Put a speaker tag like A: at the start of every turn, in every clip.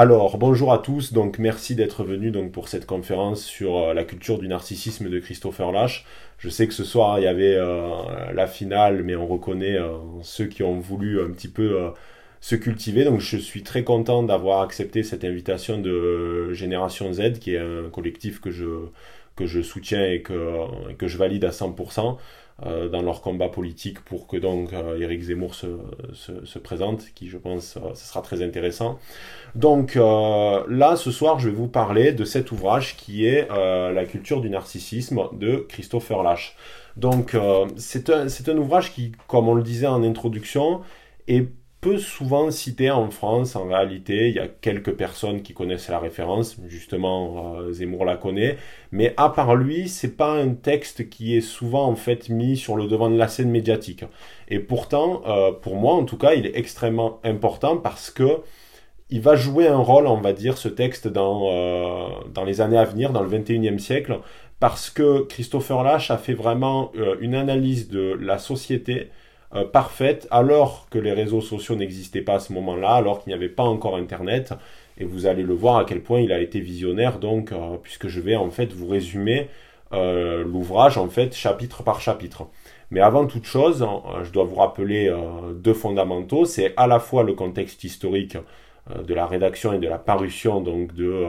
A: Alors, bonjour à tous, donc merci d'être venus pour cette conférence sur euh, la culture du narcissisme de Christopher Lash. Je sais que ce soir il y avait euh, la finale, mais on reconnaît euh, ceux qui ont voulu un petit peu se cultiver. Donc je suis très content d'avoir accepté cette invitation de Génération Z, qui est un collectif que je, que je soutiens et que, que je valide à 100%. Euh, dans leur combat politique pour que donc euh, Éric Zemmour se, se, se, présente, qui je pense euh, ce sera très intéressant. Donc là, ce soir, je vais vous parler de cet ouvrage qui est La culture du narcissisme de Christopher Lash. Donc c'est un, un ouvrage qui, comme on le disait en introduction, est peu souvent cité en France. En réalité, il y a quelques personnes qui connaissent la référence. Justement, euh, Zemmour la connaît. Mais à part lui, c'est pas un texte qui est souvent en fait mis sur le devant de la scène médiatique. Et pourtant, euh, pour moi en tout cas, il est extrêmement important parce que il va jouer un rôle, on va dire, ce texte dans, euh, dans les années à venir, dans le 21e siècle, parce que Christopher Lash a fait vraiment une analyse de la société euh, parfaite alors que les réseaux sociaux n'existaient pas à ce moment-là, alors qu'il n'y avait pas encore Internet. Et vous allez le voir à quel point il a été visionnaire, donc, euh, puisque je vais en fait vous résumer euh, l'ouvrage en fait chapitre par chapitre. Mais avant toute chose, je dois vous rappeler deux fondamentaux. C'est à la fois le contexte historique de la rédaction et de la parution donc de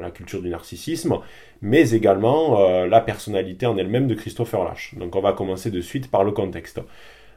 A: la culture du narcissisme, mais également la personnalité en elle-même de Christopher Lash. Donc on va commencer de suite par le contexte.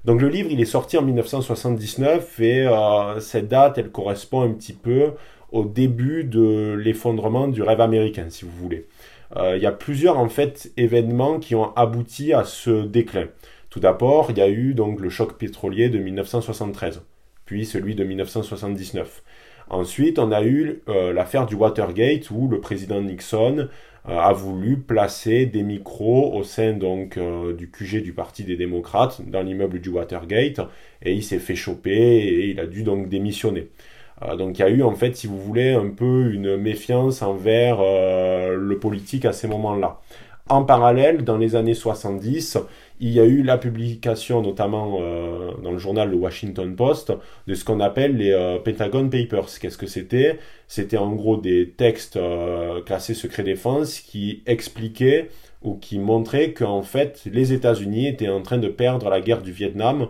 A: Donc le livre, il est sorti en 1979 et euh, cette date, elle correspond un petit peu au début de l'effondrement du rêve américain, si vous voulez. Euh, il y a plusieurs en fait événements qui ont abouti à ce déclin. Tout d'abord, il y a eu donc le choc pétrolier de 1973, puis celui de 1979. Ensuite, on a eu euh, l'affaire du Watergate où le président Nixon a voulu placer des micros au sein donc euh, du QG du Parti des démocrates dans l'immeuble du Watergate et il s'est fait choper et il a dû donc démissionner. Euh, donc il y a eu en fait, si vous voulez, un peu une méfiance envers le politique à ces moments-là. En parallèle, dans les années 70, il y a eu la publication, notamment euh, dans le journal Le Washington Post, de ce qu'on appelle les euh, Pentagon Papers. Qu'est-ce que c'était? C'était en gros des textes euh, classés secret défense qui expliquaient ou qui montraient qu'en fait les États-Unis étaient en train de perdre la guerre du Vietnam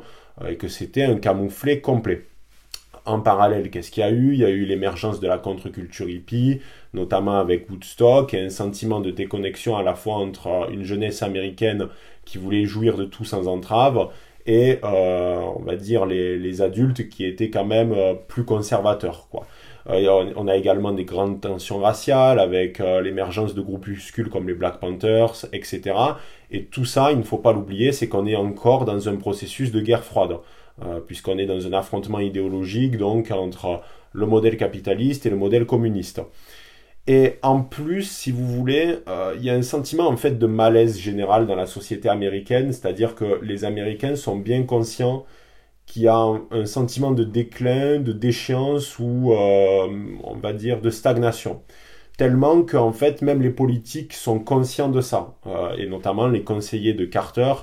A: et que c'était un camouflet complet. En parallèle, qu'est-ce qu'il y a eu? Il y a eu l'émergence de la contre-culture hippie, notamment avec Woodstock, et un sentiment de déconnexion à la fois entre une jeunesse américaine qui voulait jouir de tout sans entrave, et euh, on va dire les, adultes qui étaient quand même euh, plus conservateurs. Quoi. Euh, on a également des grandes tensions raciales avec l'émergence de groupuscules comme les Black Panthers, etc. Et tout ça, il ne faut pas l'oublier, c'est qu'on est encore dans un processus de guerre froide. Euh, puisqu'on est dans un affrontement idéologique donc entre le modèle capitaliste et le modèle communiste. Et en plus, si vous voulez, euh, il y a un sentiment en fait de malaise général dans la société américaine, c'est-à-dire que les Américains sont bien conscients qu'il y a un, sentiment de déclin, de déchéance ou euh, on va dire de stagnation. Tellement qu'en fait même les politiques sont conscients de ça, et notamment les conseillers de Carter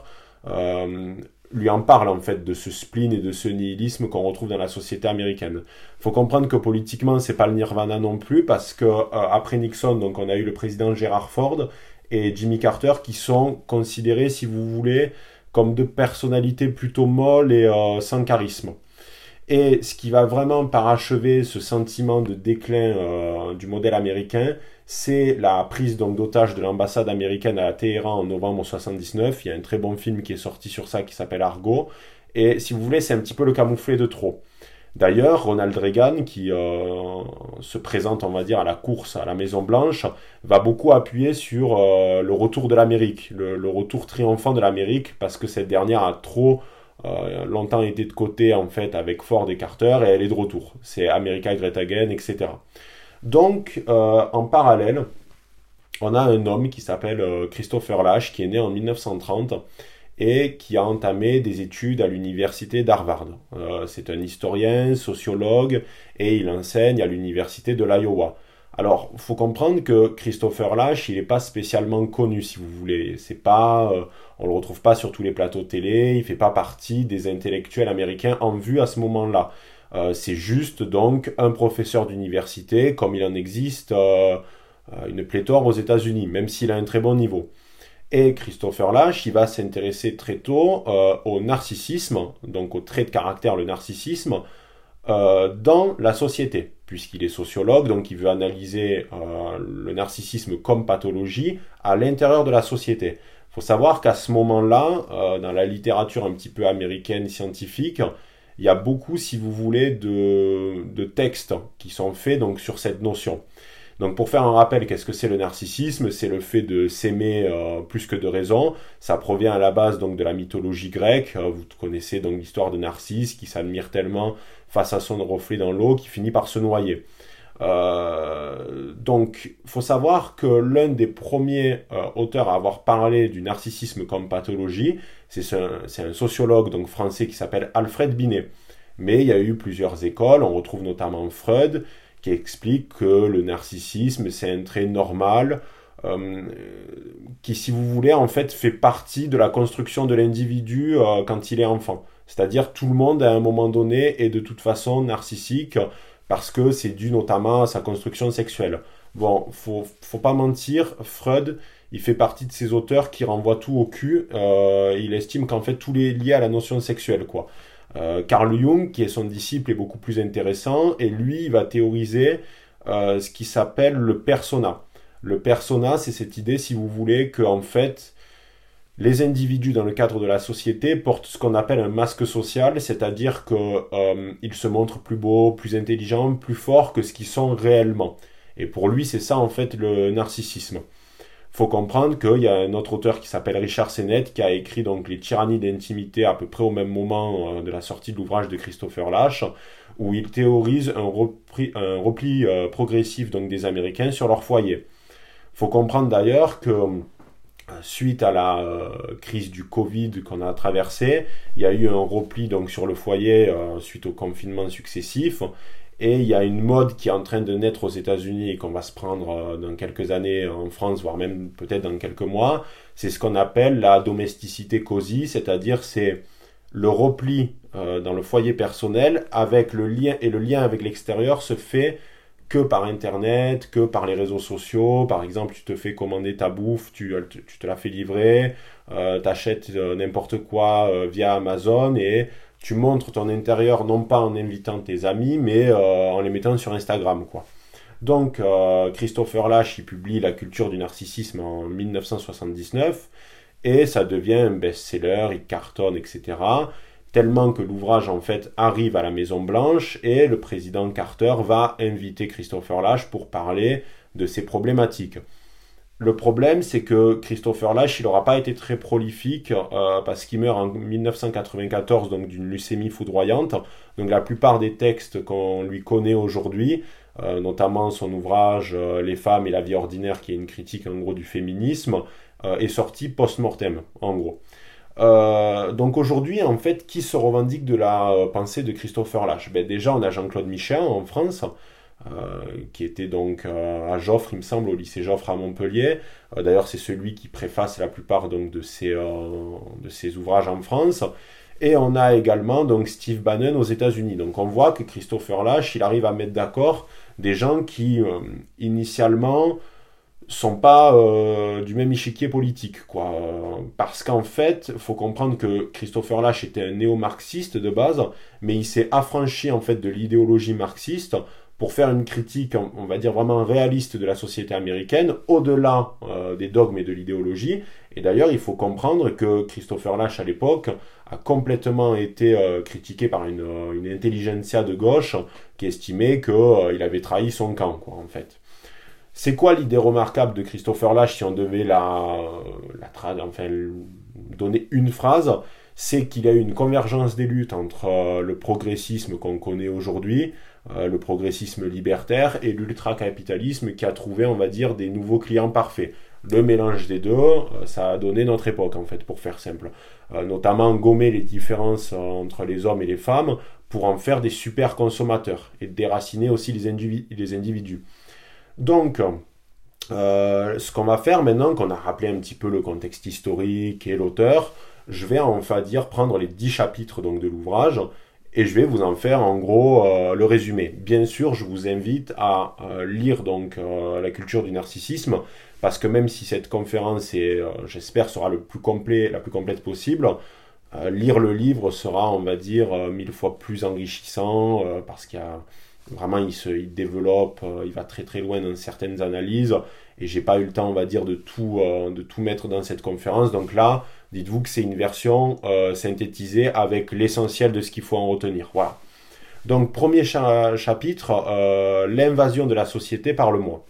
A: lui en parle en fait de ce spleen et de ce nihilisme qu'on retrouve dans la société américaine. Faut comprendre que politiquement c'est pas le nirvana non plus parce que euh, après Nixon donc on a eu le président Gerald Ford et Jimmy Carter qui sont considérés si vous voulez comme deux personnalités plutôt molles et euh, sans charisme. Et ce qui va vraiment parachever ce sentiment de déclin euh, du modèle américain, c'est la prise d'otage de l'ambassade américaine à Téhéran en novembre 79. Il y a un très bon film qui est sorti sur ça qui s'appelle Argo. Et si vous voulez, c'est un petit peu le camouflet de trop. D'ailleurs, Ronald Reagan, qui euh, se présente, on va dire, à la course à la Maison Blanche, va beaucoup appuyer sur euh, le retour de l'Amérique, le, retour triomphant de l'Amérique, parce que cette dernière a trop euh, longtemps été de côté, en fait, avec Ford et Carter, et elle est de retour. C'est America Great Again, etc. Donc, euh, en parallèle, on a un homme qui s'appelle euh, Christopher Lash, qui est né en 1930 et qui a entamé des études à l'université d'Harvard. Euh, c'est un historien, sociologue, et il enseigne à l'université de l'Iowa. Alors, faut comprendre que Christopher Lash, il n'est pas spécialement connu, si vous voulez. C'est pas, on le retrouve pas sur tous les plateaux télé. Il fait pas partie des intellectuels américains en vue à ce moment-là. C'est juste donc un professeur d'université, comme il en existe une pléthore aux États-Unis, même s'il a un très bon niveau. Et Christopher Lash, il va s'intéresser très tôt au narcissisme, donc au trait de caractère, le narcissisme, dans la société puisqu'il est sociologue, donc il veut analyser euh, le narcissisme comme pathologie à l'intérieur de la société. Il faut savoir qu'à ce moment-là, euh, dans la littérature un petit peu américaine scientifique, il y a beaucoup, si vous voulez, de, textes qui sont faits donc, sur cette notion. Donc pour faire un rappel, qu'est-ce que c'est le narcissisme? C'est le fait de s'aimer euh, plus que de raison. Ça provient à la base donc de la mythologie grecque. vous connaissez donc l'histoire de Narcisse qui s'admire tellement face à son reflet dans l'eau qui finit par se noyer. Euh, donc, faut savoir que l'un des premiers euh, auteurs à avoir parlé du narcissisme comme pathologie, c'est un, sociologue donc français qui s'appelle Alfred Binet. Mais il y a eu plusieurs écoles, on retrouve notamment Freud qui explique que le narcissisme c'est un trait normal euh, qui, si vous voulez, en fait fait partie de la construction de l'individu euh, quand il est enfant. C'est-à-dire tout le monde à un moment donné est de toute façon narcissique parce que c'est dû notamment à sa construction sexuelle. Bon, faut, faut pas mentir, Freud, il fait partie de ces auteurs qui renvoient tout au cul. Euh, il estime qu'en fait tout est lié à la notion sexuelle, quoi. Euh, Carl Jung, qui est son disciple, est beaucoup plus intéressant et lui, il va théoriser euh, ce qui s'appelle le persona. Le persona, c'est cette idée, si vous voulez, que en fait, les individus dans le cadre de la société portent ce qu'on appelle un masque social, c'est-à-dire qu'ils se montrent plus beaux, plus intelligents, plus forts que ce qu'ils sont réellement. Et pour lui, c'est ça en fait le narcissisme. Faut comprendre qu'il y a un autre auteur qui s'appelle Richard Sennett qui a écrit donc Les tyrannies d'intimité à peu près au même moment euh, de la sortie de l'ouvrage de Christopher Lash, où il théorise un, repli, euh, progressif donc des Américains sur leur foyer. Faut comprendre d'ailleurs que suite à la euh, crise du Covid qu'on a traversée, il y a eu un repli donc sur le foyer euh, suite au confinement successif. Et il y a une mode qui est en train de naître aux États-Unis et qu'on va se prendre euh, dans quelques années en France, voire même peut-être dans quelques mois. C'est ce qu'on appelle la domesticité cosy, c'est-à-dire c'est le repli dans le foyer personnel avec le lien et le lien avec l'extérieur se fait que par Internet, que par les réseaux sociaux. Par exemple, tu te fais commander ta bouffe, tu, te la fais livrer, euh, tu achètes euh, n'importe quoi euh, via Amazon et tu montres ton intérieur non pas en invitant tes amis, mais en les mettant sur Instagram. quoi. Donc, Christopher Lash, publie La culture du narcissisme en 1979 et ça devient un best-seller, il cartonne, etc tellement que l'ouvrage en fait arrive à la Maison Blanche et le président Carter va inviter Christopher Lash pour parler de ces problématiques. Le problème, c'est que Christopher Lash, il n'aura pas été très prolifique euh, parce qu'il meurt en 1994 donc d'une leucémie foudroyante. Donc la plupart des textes qu'on lui connaît aujourd'hui, euh, notamment son ouvrage euh, Les femmes et la vie ordinaire, qui est une critique en gros du féminisme, est sorti post-mortem, en gros. Donc aujourd'hui, en fait, qui se revendique de la pensée de Christopher Lash? Ben Déjà, on a Jean-Claude Michin en France, qui était donc à Joffre, il me semble, au lycée Joffre à Montpellier. D'ailleurs, c'est celui qui préface la plupart donc, de, ses, de ses ouvrages en France. Et on a également donc Steve Bannon aux États-Unis. Donc on voit que Christopher Lash, il arrive à mettre d'accord des gens qui, initialement, sont pas euh, du même échiquier politique, quoi. Parce qu'en fait, faut comprendre que Christopher Lash était un néo-marxiste de base, mais il s'est affranchi en fait de l'idéologie marxiste pour faire une critique, on va dire vraiment réaliste de la société américaine, au-delà euh, des dogmes et de l'idéologie. Et d'ailleurs, il faut comprendre que Christopher Lash à l'époque a complètement été euh, critiqué par une, une intelligentsia de gauche qui estimait qu'il avait trahi son camp, quoi, en fait. C'est quoi l'idée remarquable de Christopher Lash si on devait la, la enfin, donner une phrase? C'est qu'il y a eu une convergence des luttes entre euh, le progressisme qu'on connaît aujourd'hui, euh, le progressisme libertaire, et l'ultracapitalisme qui a trouvé, on va dire, des nouveaux clients parfaits. Le mélange des deux, euh, ça a donné notre époque, en fait, pour faire simple. notamment gommer les différences entre les hommes et les femmes pour en faire des super consommateurs et déraciner aussi les, individus. Donc, euh, ce qu'on va faire maintenant qu'on a rappelé un petit peu le contexte historique et l'auteur, je vais en dire prendre les dix chapitres donc, de l'ouvrage et je vais vous en faire en gros le résumé. Bien sûr, je vous invite à lire donc la culture du narcissisme parce que même si cette conférence est, j'espère, sera le plus complet, la plus complète possible, lire le livre sera, on va dire, mille fois plus enrichissant parce qu'il y a Vraiment, il se il développe, euh, il va très très loin dans certaines analyses. Et j'ai pas eu le temps, on va dire, de tout, euh, de tout mettre dans cette conférence. Donc là, dites-vous que c'est une version euh, synthétisée avec l'essentiel de ce qu'il faut en retenir. Voilà. Donc, premier chapitre, l'invasion de la société par le moi.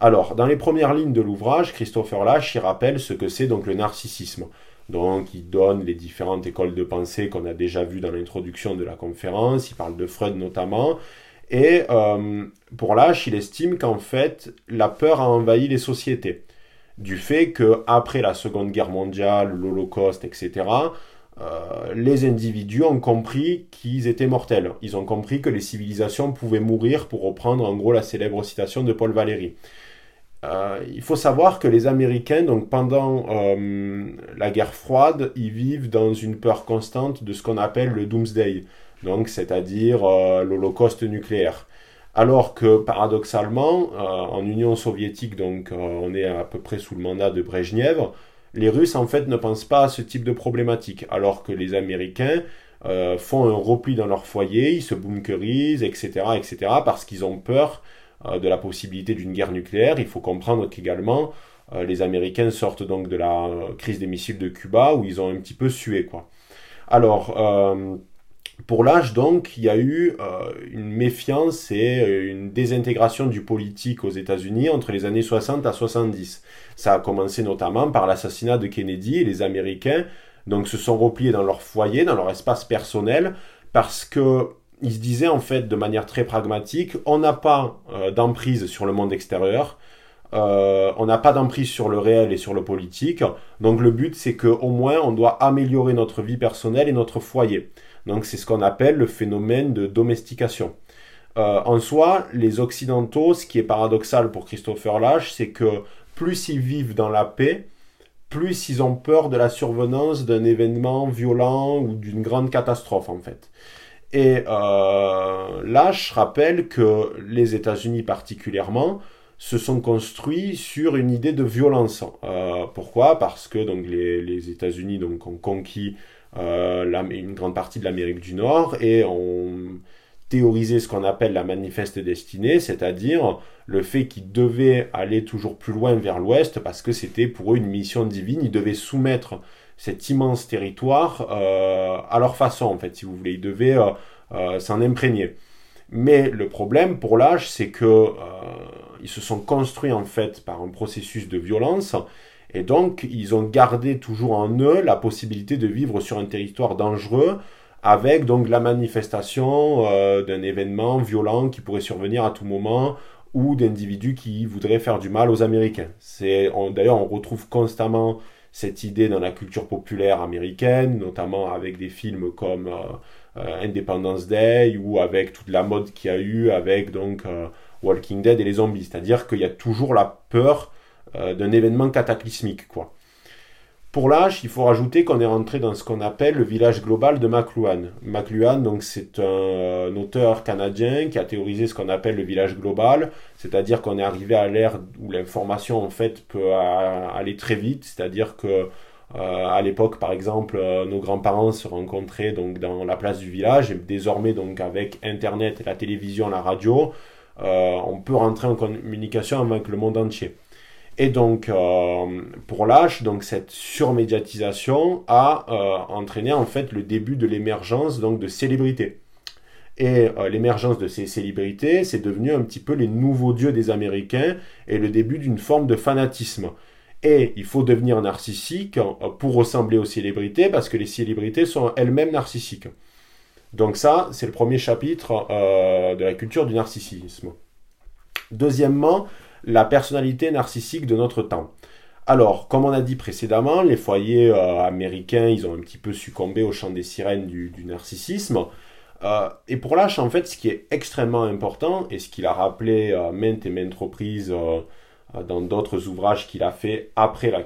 A: Alors, dans les premières lignes de l'ouvrage, Christopher Lash y rappelle ce que c'est donc le narcissisme. Donc, il donne les différentes écoles de pensée qu'on a déjà vues dans l'introduction de la conférence. Il parle de Freud notamment. Et euh, pour Lash, il estime qu'en fait, la peur a envahi les sociétés. Du fait qu'après la Seconde Guerre mondiale, l'Holocauste, etc., euh, les individus ont compris qu'ils étaient mortels. Ils ont compris que les civilisations pouvaient mourir, pour reprendre en gros la célèbre citation de Paul Valéry. Euh, il faut savoir que les Américains, donc pendant la guerre froide, ils vivent dans une peur constante de ce qu'on appelle le doomsday donc c'est-à-dire euh, l'Holocauste nucléaire. Alors que paradoxalement, euh, en Union soviétique, donc euh, on est à peu près sous le mandat de Brejnev, les Russes en fait ne pensent pas à ce type de problématique, alors que les Américains font un repli dans leur foyer, ils se bunkerisent, etc., etc., parce qu'ils ont peur de la possibilité d'une guerre nucléaire. Il faut comprendre qu'également les Américains sortent donc de la crise des missiles de Cuba où ils ont un petit peu sué, quoi. Alors, pour l'âge, donc, il y a eu euh, une méfiance et euh, une désintégration du politique aux États-Unis entre les années 60 à 70. Ça a commencé notamment par l'assassinat de Kennedy et les Américains donc se sont repliés dans leur foyer, dans leur espace personnel, parce que ils se disaient en fait de manière très pragmatique, on n'a pas euh, d'emprise sur le monde extérieur, on n'a pas d'emprise sur le réel et sur le politique, donc le but c'est qu'au moins on doit améliorer notre vie personnelle et notre foyer. Donc c'est ce qu'on appelle le phénomène de domestication. Euh, en soi, les Occidentaux, ce qui est paradoxal pour Christopher Lash, c'est que plus ils vivent dans la paix, plus ils ont peur de la survenance d'un événement violent ou d'une grande catastrophe en fait. Et euh, Lash rappelle que les États-Unis particulièrement se sont construits sur une idée de violence. Euh, pourquoi? Parce que donc les, États-Unis ont conquis euh, une grande partie de l'Amérique du Nord et ont théorisé ce qu'on appelle la manifeste destinée, c'est-à-dire le fait qu'ils devaient aller toujours plus loin vers l'ouest parce que c'était pour eux une mission divine, ils devaient soumettre cet immense territoire euh, à leur façon en fait, si vous voulez, ils devaient euh, s'en imprégner. Mais le problème pour l'âge, c'est que ils se sont construits en fait par un processus de violence et donc, ils ont gardé toujours en eux la possibilité de vivre sur un territoire dangereux avec donc la manifestation euh, d'un événement violent qui pourrait survenir à tout moment ou d'individus qui voudraient faire du mal aux Américains. C'est d'ailleurs on retrouve constamment cette idée dans la culture populaire américaine, notamment avec des films comme euh, euh, Independence Day ou avec toute la mode qu'il y a eu avec donc Walking Dead et les zombies, c'est-à-dire qu'il y a toujours la peur euh, d'un événement cataclysmique, quoi. Pour l'âge, il faut rajouter qu'on est rentré dans ce qu'on appelle le village global de McLuhan. McLuhan, donc, c'est un, auteur canadien qui a théorisé ce qu'on appelle le village global, c'est-à-dire qu'on est arrivé à l'ère où l'information, en fait, peut aller très vite, c'est-à-dire que euh, à l'époque, par exemple, euh, nos grands-parents se rencontraient donc dans la place du village, et désormais, donc, avec Internet, la télévision, la radio, on peut rentrer en communication avec le monde entier. Et donc, euh, pour l'âge, donc cette surmédiatisation a euh, entraîné en fait le début de l'émergence donc de célébrités. Et euh, l'émergence de ces célébrités, c'est devenu un petit peu les nouveaux dieux des Américains et le début d'une forme de fanatisme. Et il faut devenir narcissique pour ressembler aux célébrités parce que les célébrités sont elles-mêmes narcissiques. Donc ça, c'est le premier chapitre de la culture du narcissisme. Deuxièmement, la personnalité narcissique de notre temps. Alors, comme on a dit précédemment, les foyers euh, américains, ils ont un petit peu succombé au chant des sirènes du, narcissisme. Euh, et pour Lash, en fait, ce qui est extrêmement important, et ce qu'il a rappelé à maintes et maintes reprises euh, dans d'autres ouvrages qu'il a fait après la,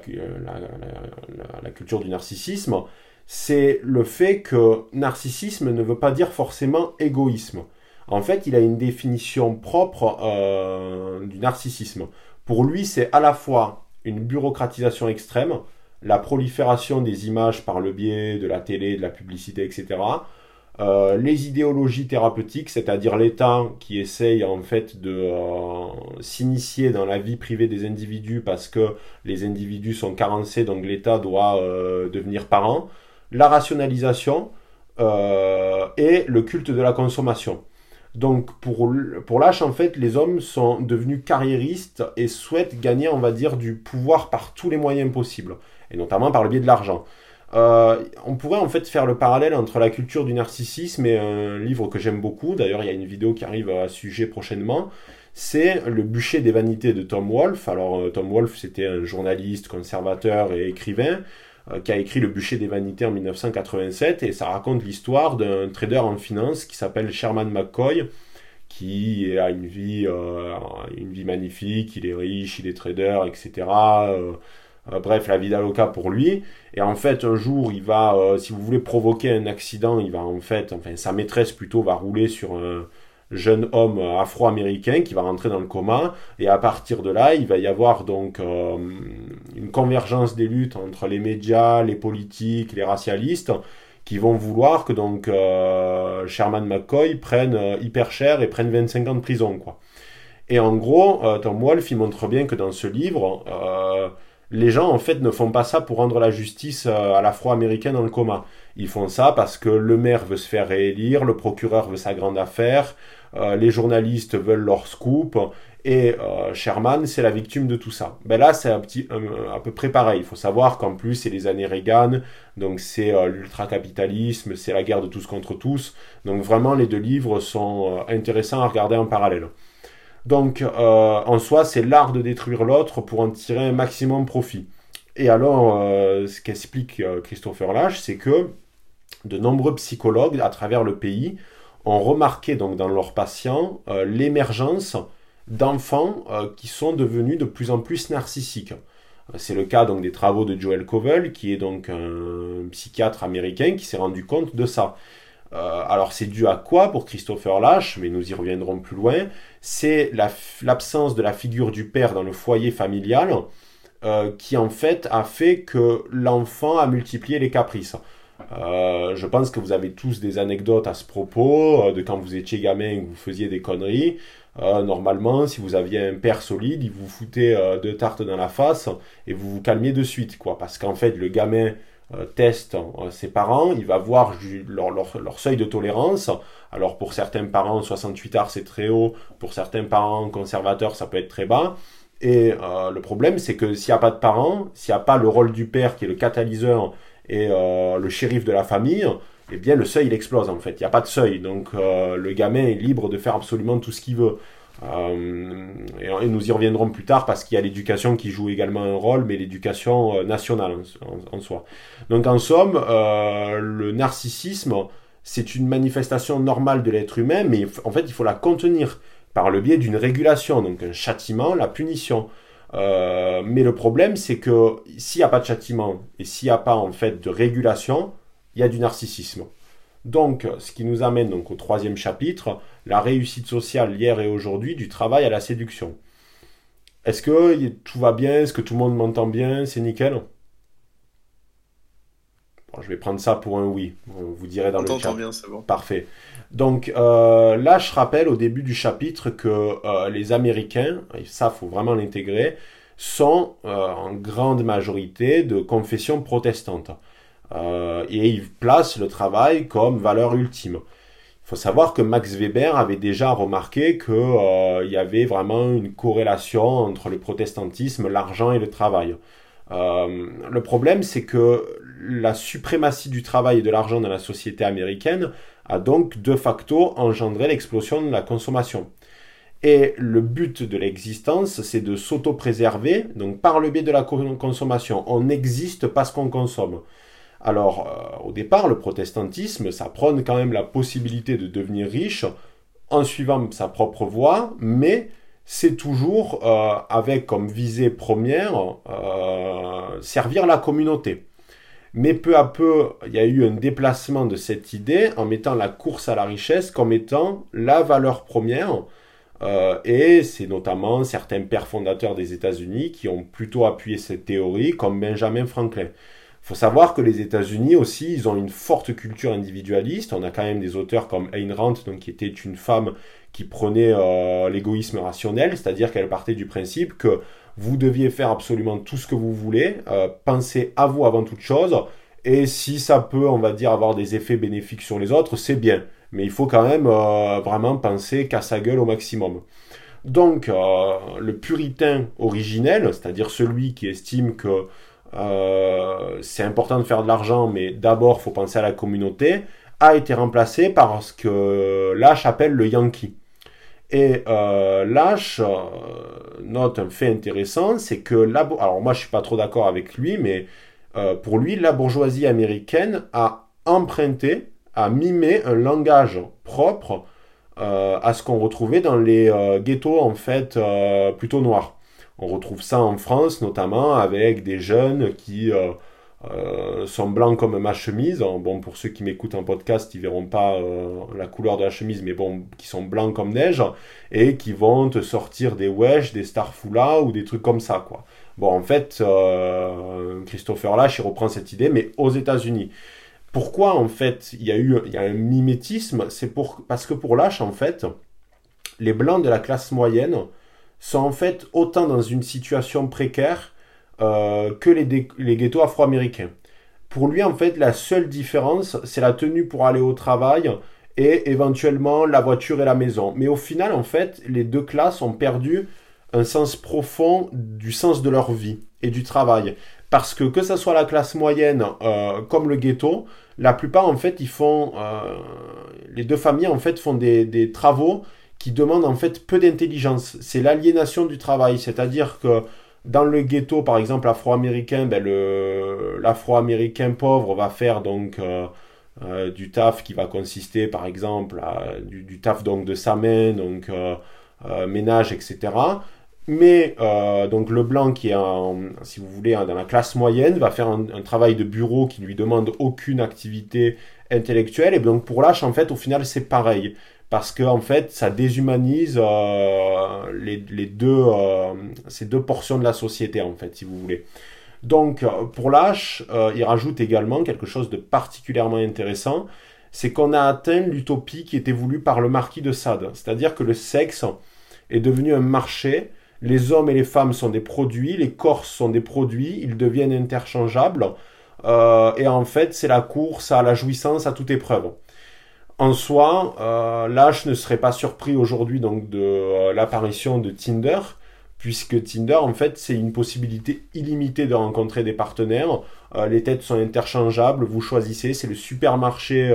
A: la, culture du narcissisme, c'est le fait que narcissisme ne veut pas dire forcément égoïsme. En fait, il a une définition propre euh, du narcissisme. Pour lui, c'est à la fois une bureaucratisation extrême, la prolifération des images par le biais de la télé, de la publicité, etc. Euh, les idéologies thérapeutiques, c'est-à-dire l'État qui essaye en fait de euh, s'initier dans la vie privée des individus parce que les individus sont carencés, donc l'État doit devenir parent, la rationalisation et le culte de la consommation. Donc pour, pour en fait, les hommes sont devenus carriéristes et souhaitent gagner, on va dire, du pouvoir par tous les moyens possibles, et notamment par le biais de l'argent. Euh, on pourrait en fait faire le parallèle entre la culture du narcissisme et un livre que j'aime beaucoup, d'ailleurs il y a une vidéo qui arrive à ce sujet prochainement, c'est Le bûcher des vanités de Tom Wolfe. Alors euh, Tom Wolfe c'était un journaliste, conservateur et écrivain qui a écrit Le bûcher des vanités en 1987 et ça raconte l'histoire d'un trader en finance qui s'appelle Sherman McCoy qui a une vie, une vie magnifique, il est riche, il est trader, etc. Euh, bref, la vie d'Aloca pour lui. Et en fait, un jour, il va, euh, si vous voulez provoquer un accident, il va en fait, enfin, sa maîtresse plutôt va rouler sur un jeune homme afro-américain qui va rentrer dans le coma. Et à partir de là, il va y avoir donc euh, une convergence des luttes entre les médias, les politiques, les racialistes qui vont vouloir que donc Sherman McCoy prenne hyper cher et prenne 25 ans de prison quoi. Et en gros, Tom Wolfe il montre bien que dans ce livre, les gens en fait ne font pas ça pour rendre la justice euh, à l'afro-américain dans le coma. Ils font ça parce que le maire veut se faire réélire, le procureur veut sa grande affaire, euh, les journalistes veulent leur scoop, et euh, Sherman, c'est la victime de tout ça. Ben là, c'est un petit, à peu près pareil. Il faut savoir qu'en plus, c'est les années Reagan, donc c'est l'ultracapitalisme, c'est la guerre de tous contre tous. Donc vraiment, les deux livres sont intéressants à regarder en parallèle. Donc, euh, en soi, c'est l'art de détruire l'autre pour en tirer un maximum profit. Et alors, euh, ce qu'explique euh, Christopher Lash, c'est que de nombreux psychologues à travers le pays ont remarqué donc dans leurs patients l'émergence d'enfants qui sont devenus de plus en plus narcissiques. C'est le cas donc des travaux de Joel Covell, qui est donc un psychiatre américain qui s'est rendu compte de ça. Euh, alors c'est dû à quoi pour Christopher Lash, mais nous y reviendrons plus loin, c'est l'absence de la figure du père dans le foyer familial euh, qui en fait a fait que l'enfant a multiplié les caprices. Euh, je pense que vous avez tous des anecdotes à ce propos, de quand vous étiez gamin et que vous faisiez des conneries. normalement, si vous aviez un père solide, il vous foutait deux tartes dans la face et vous vous calmiez de suite, quoi. Parce qu'en fait, le gamin euh, teste euh, ses parents, il va voir leur, seuil de tolérance. Alors pour certains parents, 68 arts c'est très haut, pour certains parents conservateurs ça peut être très bas. Et euh, le problème c'est que s'il n'y a pas de parents, s'il n'y a pas le rôle du père qui est le catalyseur et le shérif de la famille, eh bien le seuil il explose en fait. Il n'y a pas de seuil, donc le gamin est libre de faire absolument tout ce qu'il veut. Euh, et, nous y reviendrons plus tard parce qu'il y a l'éducation qui joue également un rôle, mais l'éducation euh, nationale en, soi. Donc en somme, euh, le narcissisme, c'est une manifestation normale de l'être humain, mais en fait, il faut la contenir par le biais d'une régulation, donc un châtiment, la punition. Mais le problème, c'est que s'il n'y a pas de châtiment et s'il n'y a pas en fait de régulation, il y a du narcissisme. Donc, ce qui nous amène donc au troisième chapitre, la réussite sociale hier et aujourd'hui, du travail à la séduction. Est-ce que tout va bien? Est-ce que tout le monde m'entend bien? C'est nickel Je vais prendre ça pour un oui. Vous direz dans le chat.
B: bien, c'est bon.
A: Parfait. Donc euh, là, je rappelle au début du chapitre que euh, les Américains, et ça, faut vraiment l'intégrer, sont euh, en grande majorité de confession protestante. Euh, et il place le travail comme valeur ultime. Il faut savoir que Max Weber avait déjà remarqué qu'il euh, y avait vraiment une corrélation entre le protestantisme, l'argent et le travail. Euh, le problème, c'est que la suprématie du travail et de l'argent dans la société américaine a donc de facto engendré l'explosion de la consommation. Et le but de l'existence, c'est de s'auto-préserver, donc par le biais de la consommation. On n'existe parce qu'on consomme. Alors, euh, au départ, le protestantisme, ça prône quand même la possibilité de devenir riche en suivant sa propre voie, mais c'est toujours euh, avec comme visée première euh, servir la communauté. Mais peu à peu, il y a eu un déplacement de cette idée en mettant la course à la richesse comme étant la valeur première. Euh, et c'est notamment certains pères fondateurs des États-Unis qui ont plutôt appuyé cette théorie, comme Benjamin Franklin. Il faut savoir que les États-Unis aussi, ils ont une forte culture individualiste. On a quand même des auteurs comme Ayn Rand, donc, qui était une femme qui prenait euh, l'égoïsme rationnel, c'est-à-dire qu'elle partait du principe que vous deviez faire absolument tout ce que vous voulez, euh, pensez à vous avant toute chose, et si ça peut, on va dire, avoir des effets bénéfiques sur les autres, c'est bien. Mais il faut quand même euh, vraiment penser qu'à sa gueule au maximum. Donc, le puritain originel, c'est-à-dire celui qui estime que euh, c'est important de faire de l'argent, mais d'abord, faut penser à la communauté, a été remplacé par ce que Lash appelle le Yankee. Et euh, Lash euh, note un fait intéressant, c'est que la, alors moi je suis pas trop d'accord avec lui, mais euh, pour lui, la bourgeoisie américaine a emprunté, a mimé un langage propre à ce qu'on retrouvait dans les ghettos en fait plutôt noirs. On retrouve ça en France notamment avec des jeunes qui euh, euh, sont blancs comme ma chemise. Bon, pour ceux qui m'écoutent en podcast, ils verront pas euh, la couleur de la chemise, mais bon, qui sont blancs comme neige et qui vont te sortir des wesh, des starfoulas ou des trucs comme ça, quoi. Bon, en fait, Christopher Lash, il reprend cette idée, mais aux États-Unis. Pourquoi, en fait, il y a eu y a un mimétisme? C'est parce que pour Lash, en fait, les blancs de la classe moyenne sont en fait autant dans une situation précaire euh, que les, ghettos afro-américains. Pour lui, en fait, la seule différence, c'est la tenue pour aller au travail et éventuellement la voiture et la maison. Mais au final, en fait, les deux classes ont perdu un sens profond du sens de leur vie et du travail. Parce que que ce soit la classe moyenne euh, comme le ghetto, la plupart, en fait, ils font... Euh, les deux familles, en fait, font des, des travaux qui demande en fait peu d'intelligence. C'est l'aliénation du travail, c'est-à-dire que dans le ghetto, par exemple, afro-américain, ben l'afro-américain pauvre va faire donc euh, euh, du taf qui va consister, par exemple, du, taf donc de sa main, donc euh, ménage, etc. Mais donc le blanc qui est, si vous voulez, dans la classe moyenne, va faire un, un travail de bureau qui ne lui demande aucune activité intellectuelle. Et donc pour l'âge, en fait, au final, c'est pareil parce que en fait ça déshumanise euh, les, deux euh, ces deux portions de la société en fait si vous voulez. Donc pour l'H il rajoute également quelque chose de particulièrement intéressant c'est qu'on a atteint l'utopie qui était voulue par le marquis de Sade. C'est-à-dire que le sexe est devenu un marché les hommes et les femmes sont des produits les corps sont des produits ils deviennent interchangeables euh, et en fait c'est la course à la jouissance à toute épreuve en soi, euh, là, je ne serais pas surpris aujourd'hui donc de euh, l'apparition de Tinder, puisque Tinder, en fait, c'est une possibilité illimitée de rencontrer des partenaires. Euh, les têtes sont interchangeables, vous choisissez, c'est le supermarché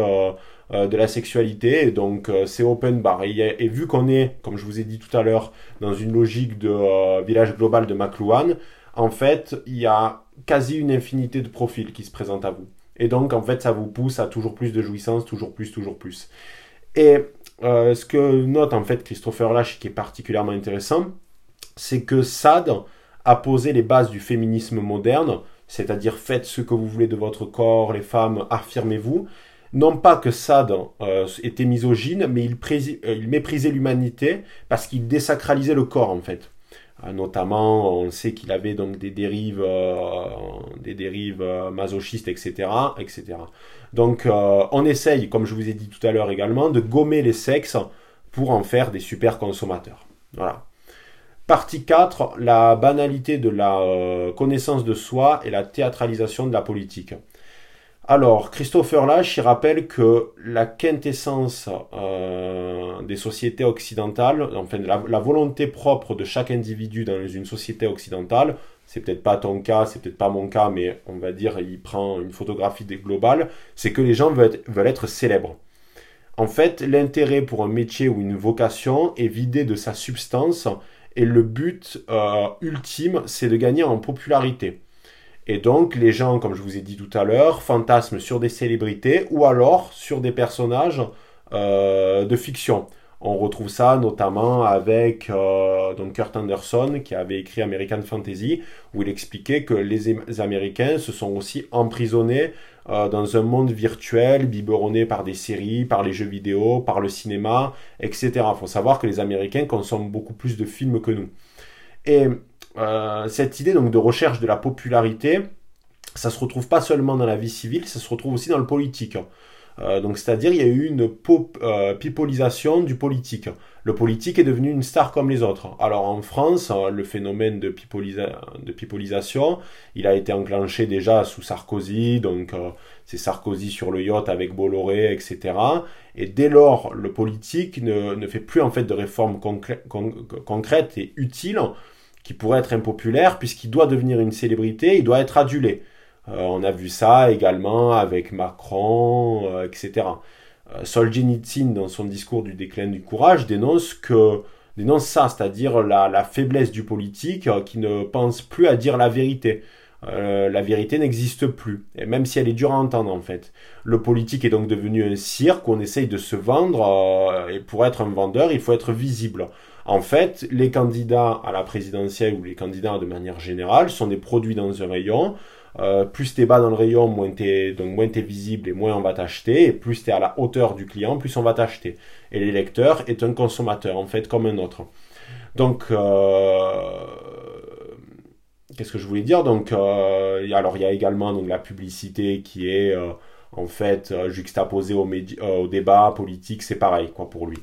A: de la sexualité, et donc c'est open bar. Et, vu qu'on est, comme je vous ai dit tout à l'heure, dans une logique de village global de McLuhan, en fait, il y a quasi une infinité de profils qui se présentent à vous. Et donc, en fait, ça vous pousse à toujours plus de jouissance, toujours plus, toujours plus. Et euh, ce que note en fait Christopher Lash, qui est particulièrement intéressant, c'est que Sade a posé les bases du féminisme moderne, c'est-à-dire faites ce que vous voulez de votre corps, les femmes, affirmez-vous. Non pas que Sade euh, était misogyne, mais euh, il méprisait l'humanité parce qu'il désacralisait le corps en fait. Euh, notamment, on sait qu'il avait donc des dérives, euh, des dérives euh, masochistes, etc., etc. Donc, on essaye, comme je vous ai dit tout à l'heure également, de gommer les sexes pour en faire des super consommateurs. Voilà. Partie 4, la banalité de la connaissance de soi et la théâtralisation de la politique. Alors, Christopher Lash, il rappelle que la quintessence euh, des sociétés occidentales, enfin la, volonté propre de chaque individu dans une société occidentale, c'est peut-être pas ton cas, c'est peut-être pas mon cas, mais on va dire, il prend une photographie globale, c'est que les gens veulent être, veulent être célèbres. En fait, l'intérêt pour un métier ou une vocation est vidé de sa substance et le but euh, ultime, c'est de gagner en popularité. Et donc, les gens, comme je vous ai dit tout à l'heure, fantasment sur des célébrités ou alors sur des personnages euh, de fiction. On retrouve ça notamment avec euh, donc Kurt Anderson qui avait écrit American Fantasy où il expliquait que les Américains se sont aussi emprisonnés euh, dans un monde virtuel biberonné par des séries, par les jeux vidéo, par le cinéma, etc. Il faut savoir que les Américains consomment beaucoup plus de films que nous. Et euh, cette idée donc de recherche de la popularité, ça se retrouve pas seulement dans la vie civile, ça se retrouve aussi dans le politique. Euh, donc c'est-à-dire il y a eu une pop, euh, pipolisation du politique. Le politique est devenu une star comme les autres. Alors en France, euh, le phénomène de, de pipolisation, il a été enclenché déjà sous Sarkozy, donc c'est Sarkozy sur le yacht avec Bolloré, etc. Et dès lors, le politique ne, ne fait plus en fait de réformes concrètes et utiles qui pourraient être impopulaires puisqu'il doit devenir une célébrité, il doit être adulé. Euh, on a vu ça également avec Macron, euh, etc. Euh, Solzhenitsyn, dans son discours du déclin du courage, dénonce que dénonce ça, c'est-à-dire la, faiblesse du politique qui ne pense plus à dire la vérité. la vérité n'existe plus, et même si elle est dure à entendre en fait. Le politique est donc devenu un cirque on essaye de se vendre, et pour être un vendeur, il faut être visible. En fait, les candidats à la présidentielle ou les candidats de manière générale sont des produits dans un rayon, euh, plus t'es bas dans le rayon, moins t'es donc moins t'es visible et moins on va t'acheter. Et plus t'es à la hauteur du client, plus on va t'acheter. Et l'électeur est un consommateur en fait comme un autre. Donc euh, qu'est-ce que je voulais dire? Donc euh, alors il y a également donc la publicité qui est en fait, euh, juxtaposé au, euh, au, débat politique, c'est pareil, quoi, pour lui.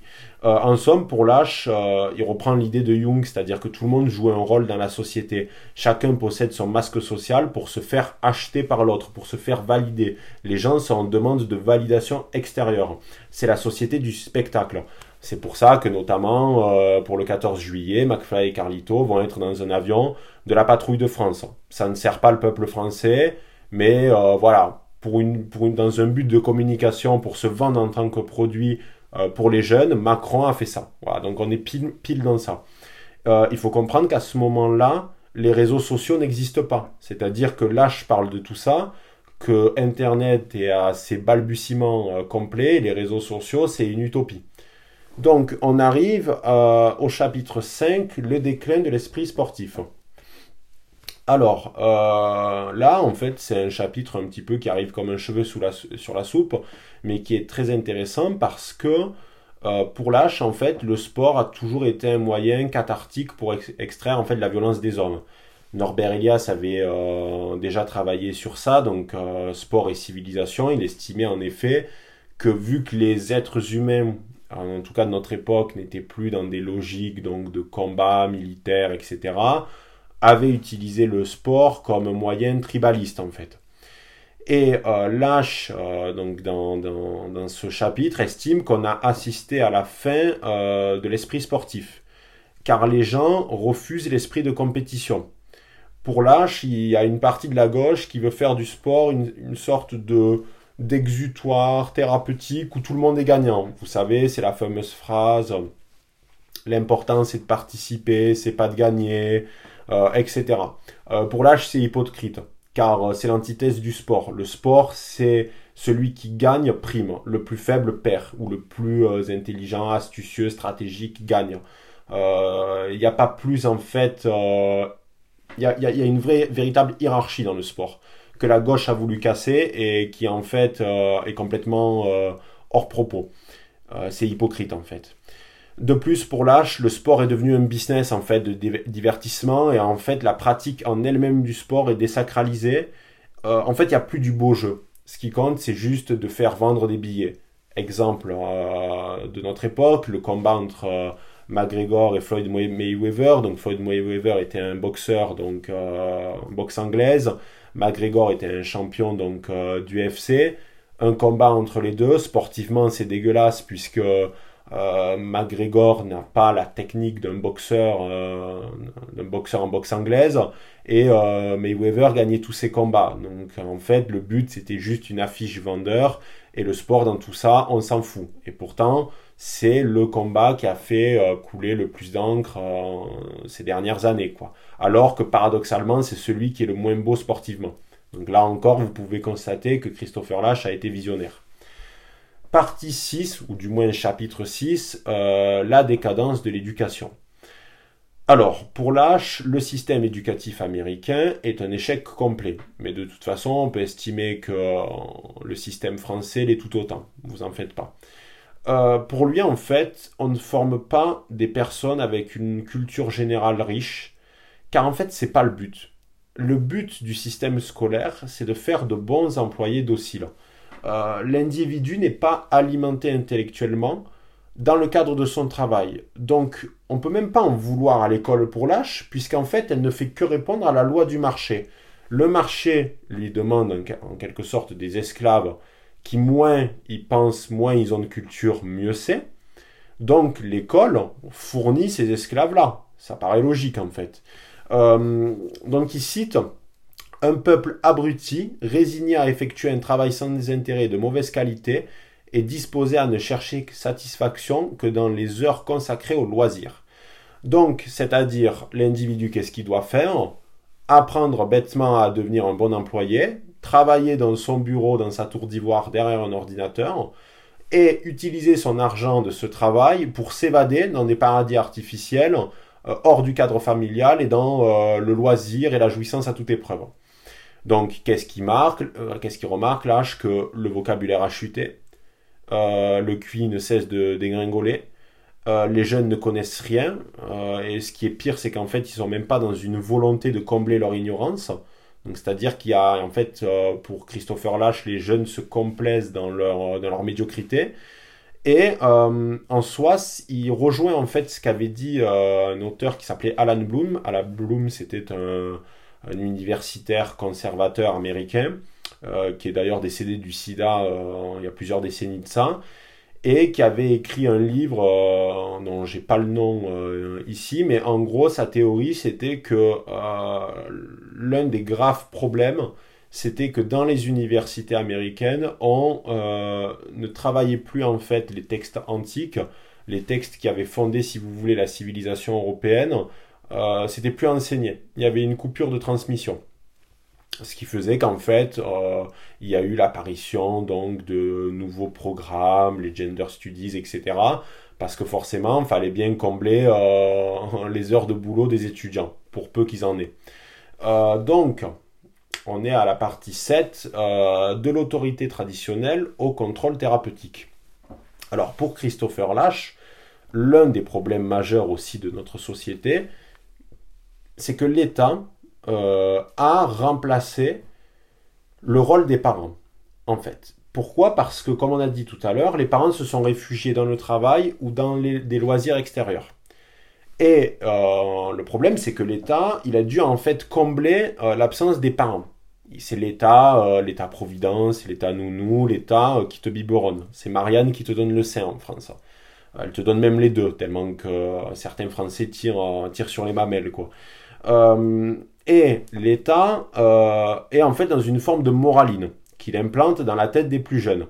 A: Euh, en somme, pour Lâche, il reprend l'idée de Jung, c'est-à-dire que tout le monde joue un rôle dans la société. Chacun possède son masque social pour se faire acheter par l'autre, pour se faire valider. Les gens sont en demande de validation extérieure. C'est la société du spectacle. C'est pour ça que notamment pour le 14 juillet, McFly et Carlito vont être dans un avion de la patrouille de France. Ça ne sert pas le peuple français, mais voilà, pour une, dans un but de communication, pour se vendre en tant que produit euh, pour les jeunes, Macron a fait ça. Voilà, donc on est pile, pile dans ça. Euh, il faut comprendre qu'à ce moment-là, les réseaux sociaux n'existent pas. C'est-à-dire que là, je parle de tout ça, que Internet est à ses balbutiements euh, complets, les réseaux sociaux, c'est une utopie. Donc, on arrive au chapitre 5, le déclin de l'esprit sportif. Alors, euh, là, en fait, c'est un chapitre un petit peu qui arrive comme un cheveu sur la soupe, mais qui est très intéressant parce que euh, pour Lâche, en fait, le sport a toujours été un moyen cathartique pour extraire en fait la violence des hommes. Norbert Elias avait euh, déjà travaillé sur ça, donc sport et civilisation. Il estimait en effet que vu que les êtres humains, en tout cas de notre époque, n'étaient plus dans des logiques donc de combat militaire, etc., avait utilisé le sport comme moyen tribaliste en fait. Et euh, Lâche, euh, donc dans, dans, ce chapitre, estime qu'on a assisté à la fin euh, de l'esprit sportif, car les gens refusent l'esprit de compétition. Pour Lâche, il y a une partie de la gauche qui veut faire du sport une, une sorte de d'exutoire thérapeutique où tout le monde est gagnant. Vous savez, c'est la fameuse phrase l'important c'est de participer, c'est pas de gagner. Euh, etc. Euh, pour l'âge, c'est hypocrite, car euh, c'est l'antithèse du sport. Le sport, c'est celui qui gagne prime, le plus faible perd, ou le plus intelligent, astucieux, stratégique gagne. Il n'y a pas plus en fait, il y a, une vraie, véritable hiérarchie dans le sport que la gauche a voulu casser et qui en fait est complètement hors propos. c'est hypocrite en fait. De plus, pour Lâche, le sport est devenu un business en fait de divertissement et en fait la pratique en elle-même du sport est désacralisée. Euh, en fait, il n'y a plus du beau jeu. Ce qui compte, c'est juste de faire vendre des billets. Exemple euh, de notre époque, le combat entre euh, McGregor et Floyd Mayweather. Donc Floyd Mayweather était un boxeur, donc boxe anglaise. McGregor était un champion donc du FC. Un combat entre les deux, sportivement, c'est dégueulasse puisque euh, McGregor n'a pas la technique d'un boxeur, euh, d'un boxeur en boxe anglaise, et euh, Mayweather gagnait tous ses combats. Donc en fait, le but c'était juste une affiche vendeur, et le sport dans tout ça, on s'en fout. Et pourtant, c'est le combat qui a fait couler le plus d'encre ces dernières années, quoi. Alors que paradoxalement, c'est celui qui est le moins beau sportivement. Donc là encore, vous pouvez constater que Christopher Lash a été visionnaire. Partie 6, ou du moins chapitre 6, euh, la décadence de l'éducation. Alors, pour l'âge, le système éducatif américain est un échec complet. Mais de toute façon, on peut estimer que euh, le système français l'est tout autant. Vous en faites pas. Euh, pour lui, en fait, on ne forme pas des personnes avec une culture générale riche, car en fait, c'est pas le but. Le but du système scolaire, c'est de faire de bons employés dociles. Euh, l'individu n'est pas alimenté intellectuellement dans le cadre de son travail. Donc, on ne peut même pas en vouloir à l'école pour lâche, puisqu'en fait, elle ne fait que répondre à la loi du marché. Le marché lui demande en quelque sorte des esclaves qui moins ils pensent, moins ils ont de culture, mieux c'est. Donc l'école fournit ces esclaves-là. Ça paraît logique en fait. Euh, donc il cite un peuple abruti, résigné à effectuer un travail sans désintérêt de mauvaise qualité et disposé à ne chercher satisfaction que dans les heures consacrées au loisir. Donc, c'est-à-dire l'individu, qu'est-ce qu'il doit faire? Apprendre bêtement à devenir un bon employé, travailler dans son bureau, dans sa tour d'ivoire, derrière un ordinateur, et utiliser son argent de ce travail pour s'évader dans des paradis artificiels, euh, hors du cadre familial et dans euh, le loisir et la jouissance à toute épreuve. Donc, qu'est-ce qui marque, euh, qu'est-ce qui remarque l'âge que le vocabulaire a chuté, le QI ne cesse de dégringoler, les jeunes ne connaissent rien, et ce qui est pire, c'est qu'en fait, ils sont même pas dans une volonté de combler leur ignorance. Donc, c'est-à-dire qu'il y a, en fait, pour Christopher Lash, les jeunes se complaisent dans leur, dans leur médiocrité. Et en soi, il rejoint en fait ce qu'avait dit un auteur qui s'appelait Alan Bloom. Alan Bloom, c'était un, un universitaire conservateur américain, euh, qui est d'ailleurs décédé du sida euh, il y a plusieurs décennies de ça, et qui avait écrit un livre euh, dont j'ai pas le nom ici, mais en gros sa théorie c'était que l'un des graves problèmes c'était que dans les universités américaines, on ne travaillait plus en fait les textes antiques, les textes qui avaient fondé, si vous voulez, la civilisation européenne, euh, c'était plus enseigné. Il y avait une coupure de transmission. Ce qui faisait qu'en fait, euh, il y a eu l'apparition donc de nouveaux programmes, les gender studies, etc. Parce que forcément, il fallait bien combler euh, les heures de boulot des étudiants, pour peu qu'ils en aient. donc, on est à la partie 7 de l'autorité traditionnelle au contrôle thérapeutique. Alors, pour Christopher Lash, l'un des problèmes majeurs aussi de notre société, c'est que l'État euh, a remplacé le rôle des parents, en fait. Pourquoi? Parce que, comme on a dit tout à l'heure, les parents se sont réfugiés dans le travail ou dans des loisirs extérieurs. Et euh, le problème, c'est que l'État, il a dû en fait combler euh, l'absence des parents. C'est l'État, l'État providence, l'État nounou, l'État qui te biberonne. C'est Marianne qui te donne le sein en France. Elle te donne même les deux, tellement que certains Français tirent, tirent sur les mamelles, quoi. Euh, et l'État euh, est en fait dans une forme de moraline qu'il implante dans la tête des plus jeunes,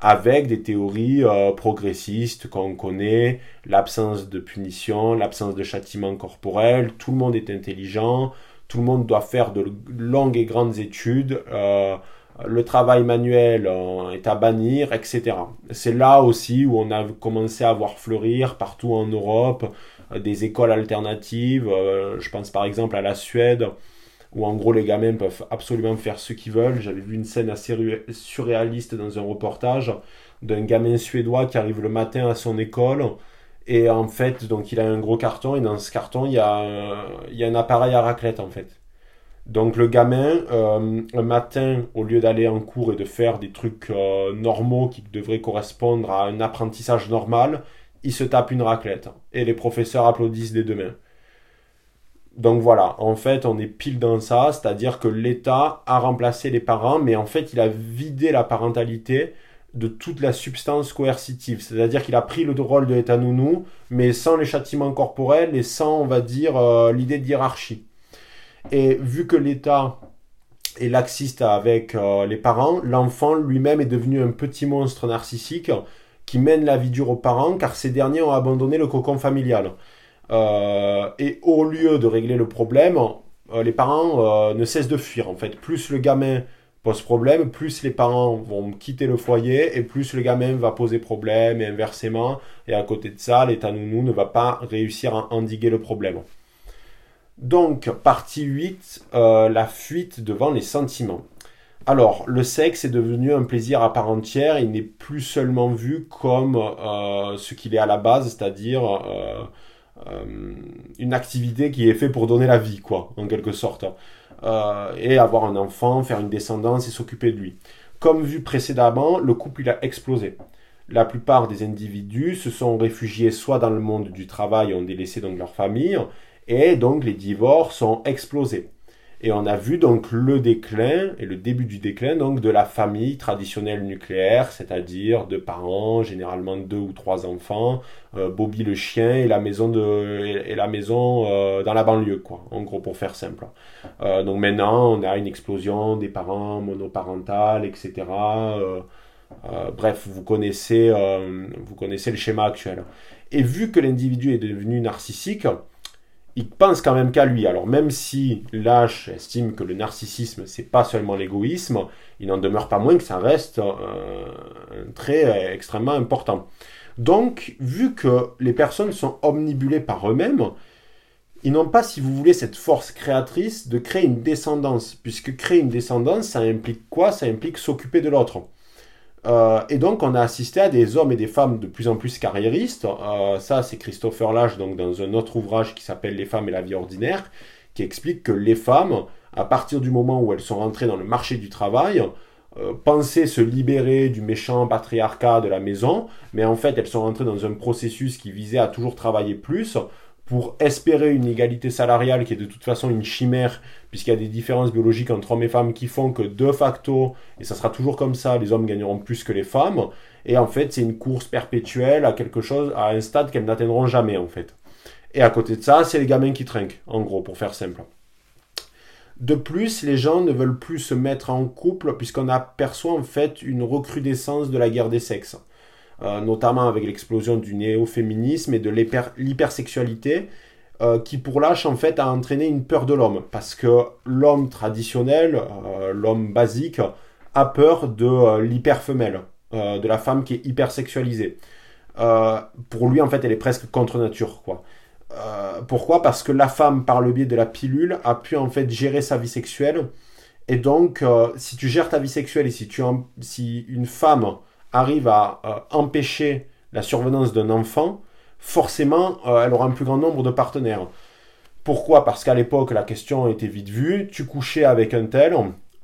A: avec des théories euh, progressistes qu'on connaît, l'absence de punition, l'absence de châtiment corporel, tout le monde est intelligent, tout le monde doit faire de longues et grandes études, le travail manuel est à bannir, etc. C'est là aussi où on a commencé à voir fleurir partout en Europe des écoles alternatives. Euh, je pense par exemple à la Suède, où en gros les gamins peuvent absolument faire ce qu'ils veulent. J'avais vu une scène assez surréaliste dans un reportage d'un gamin suédois qui arrive le matin à son école. Et en fait, donc il a un gros carton, et dans ce carton, il y a, il y a un appareil à raclette en fait. Donc le gamin, euh, un matin, au lieu d'aller en cours et de faire des trucs normaux qui devraient correspondre à un apprentissage normal, il se tape une raclette. Et les professeurs applaudissent des deux mains. Donc voilà, en fait, on est pile dans ça, c'est-à-dire que l'État a remplacé les parents, mais en fait, il a vidé la parentalité de toute la substance coercitive. C'est-à-dire qu'il a pris le rôle de l'État nounou, mais sans les châtiments corporels et sans, on va dire, euh, l'idée de hiérarchie. Et vu que l'État est laxiste avec euh, les parents, l'enfant lui-même est devenu un petit monstre narcissique qui mène la vie dure aux parents car ces derniers ont abandonné le cocon familial. Euh, et au lieu de régler le problème, euh, les parents euh, ne cessent de fuir. En fait, plus le gamin pose problème, plus les parents vont quitter le foyer et plus le gamin va poser problème et inversement. Et à côté de ça, l'état nounou ne va pas réussir à endiguer le problème. Donc, partie 8, euh, la fuite devant les sentiments. Alors, le sexe est devenu un plaisir à part entière, il n'est plus seulement vu comme euh, ce qu'il est à la base, c'est-à-dire euh, une activité qui est faite pour donner la vie, quoi, en quelque sorte. et avoir un enfant, faire une descendance et s'occuper de lui. Comme vu précédemment, le couple il a explosé. La plupart des individus se sont réfugiés soit dans le monde du travail ont délaissé donc leur famille, et donc les divorces ont explosé. Et on a vu donc le déclin et le début du déclin donc de la famille traditionnelle nucléaire, c'est-à-dire de parents, généralement deux ou trois enfants, euh, Bobby le chien et la maison de et, la maison euh, dans la banlieue quoi. En gros pour faire simple. Euh, donc maintenant on a une explosion des parents monoparentales, etc. bref, vous connaissez vous connaissez le schéma actuel. Et vu que l'individu est devenu narcissique, il pense quand même qu'à lui. Alors même si Lâche estime que le narcissisme, c'est pas seulement l'égoïsme, il n'en demeure pas moins que ça reste euh, un trait extrêmement important. Donc, vu que les personnes sont omnibulées par eux-mêmes, ils n'ont pas, si vous voulez, cette force créatrice de créer une descendance. Puisque créer une descendance, ça implique quoi? Ça implique s'occuper de l'autre. Euh, et donc, on a assisté à des hommes et des femmes de plus en plus carriéristes. Euh, ça, c'est Christopher Lash, donc dans un autre ouvrage qui s'appelle Les femmes et la vie ordinaire, qui explique que les femmes, à partir du moment où elles sont rentrées dans le marché du travail, euh, pensaient se libérer du méchant patriarcat de la maison, mais en fait, elles sont rentrées dans un processus qui visait à toujours travailler plus pour espérer une égalité salariale qui est de toute façon une chimère, puisqu'il y a des différences biologiques entre hommes et femmes qui font que de facto, et ça sera toujours comme ça, les hommes gagneront plus que les femmes. Et en fait, c'est une course perpétuelle à quelque chose, à un stade qu'elles n'atteindront jamais, en fait. Et à côté de ça, c'est les gamins qui trinquent, en gros, pour faire simple. De plus, les gens ne veulent plus se mettre en couple puisqu'on aperçoit en fait une recrudescence de la guerre des sexes. Euh, notamment avec l'explosion du néo-féminisme et de l'hypersexualité, euh, qui pour l'âge en fait a entraîné une peur de l'homme, parce que l'homme traditionnel, euh, l'homme basique, a peur de l'hyperfemelle, de la femme qui est hypersexualisée. pour lui en fait elle est presque contre nature quoi. pourquoi? Parce que la femme, par le biais de la pilule, a pu en fait gérer sa vie sexuelle. Et donc, si tu gères ta vie sexuelle et si, si une femme arrive à euh, empêcher la survenance d'un enfant, forcément, euh, elle aura un plus grand nombre de partenaires. Pourquoi? Parce qu'à l'époque, la question était vite vue. Tu couchais avec un tel,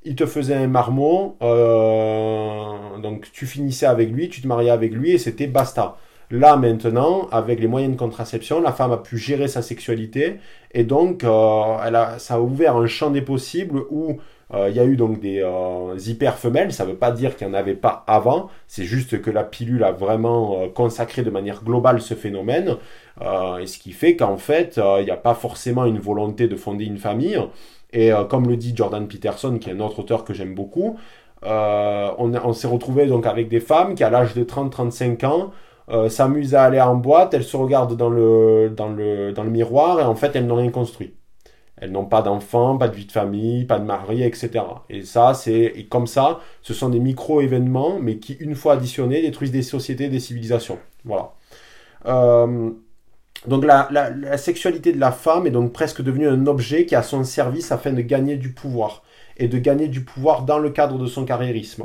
A: il te faisait un marmot, euh, donc tu finissais avec lui, tu te mariais avec lui et c'était basta. Là maintenant, avec les moyens de contraception, la femme a pu gérer sa sexualité et donc elle a, ça a ouvert un champ des possibles où euh, il y a eu donc des euh, hyper femelles, ça ne veut pas dire qu'il n'y en avait pas avant, c'est juste que la pilule a vraiment euh, consacré de manière globale ce phénomène, et ce qui fait qu'en fait, il n'y a pas forcément une volonté de fonder une famille, et comme le dit Jordan Peterson, qui est un autre auteur que j'aime beaucoup, on, s'est retrouvé donc avec des femmes qui à l'âge de 30-35 ans s'amusent à aller en boîte, elles se regardent dans le, dans le, dans le miroir, et en fait elles n'ont rien construit. Elles n'ont pas d'enfants, pas de vie de famille, pas de mari, etc. Et ça, c'est comme ça, ce sont des micro-événements, mais qui, une fois additionnés, détruisent des sociétés, des civilisations. Voilà. Euh, donc la, sexualité de la femme est donc presque devenue un objet qui a son service afin de gagner du pouvoir et de gagner du pouvoir dans le cadre de son carriérisme.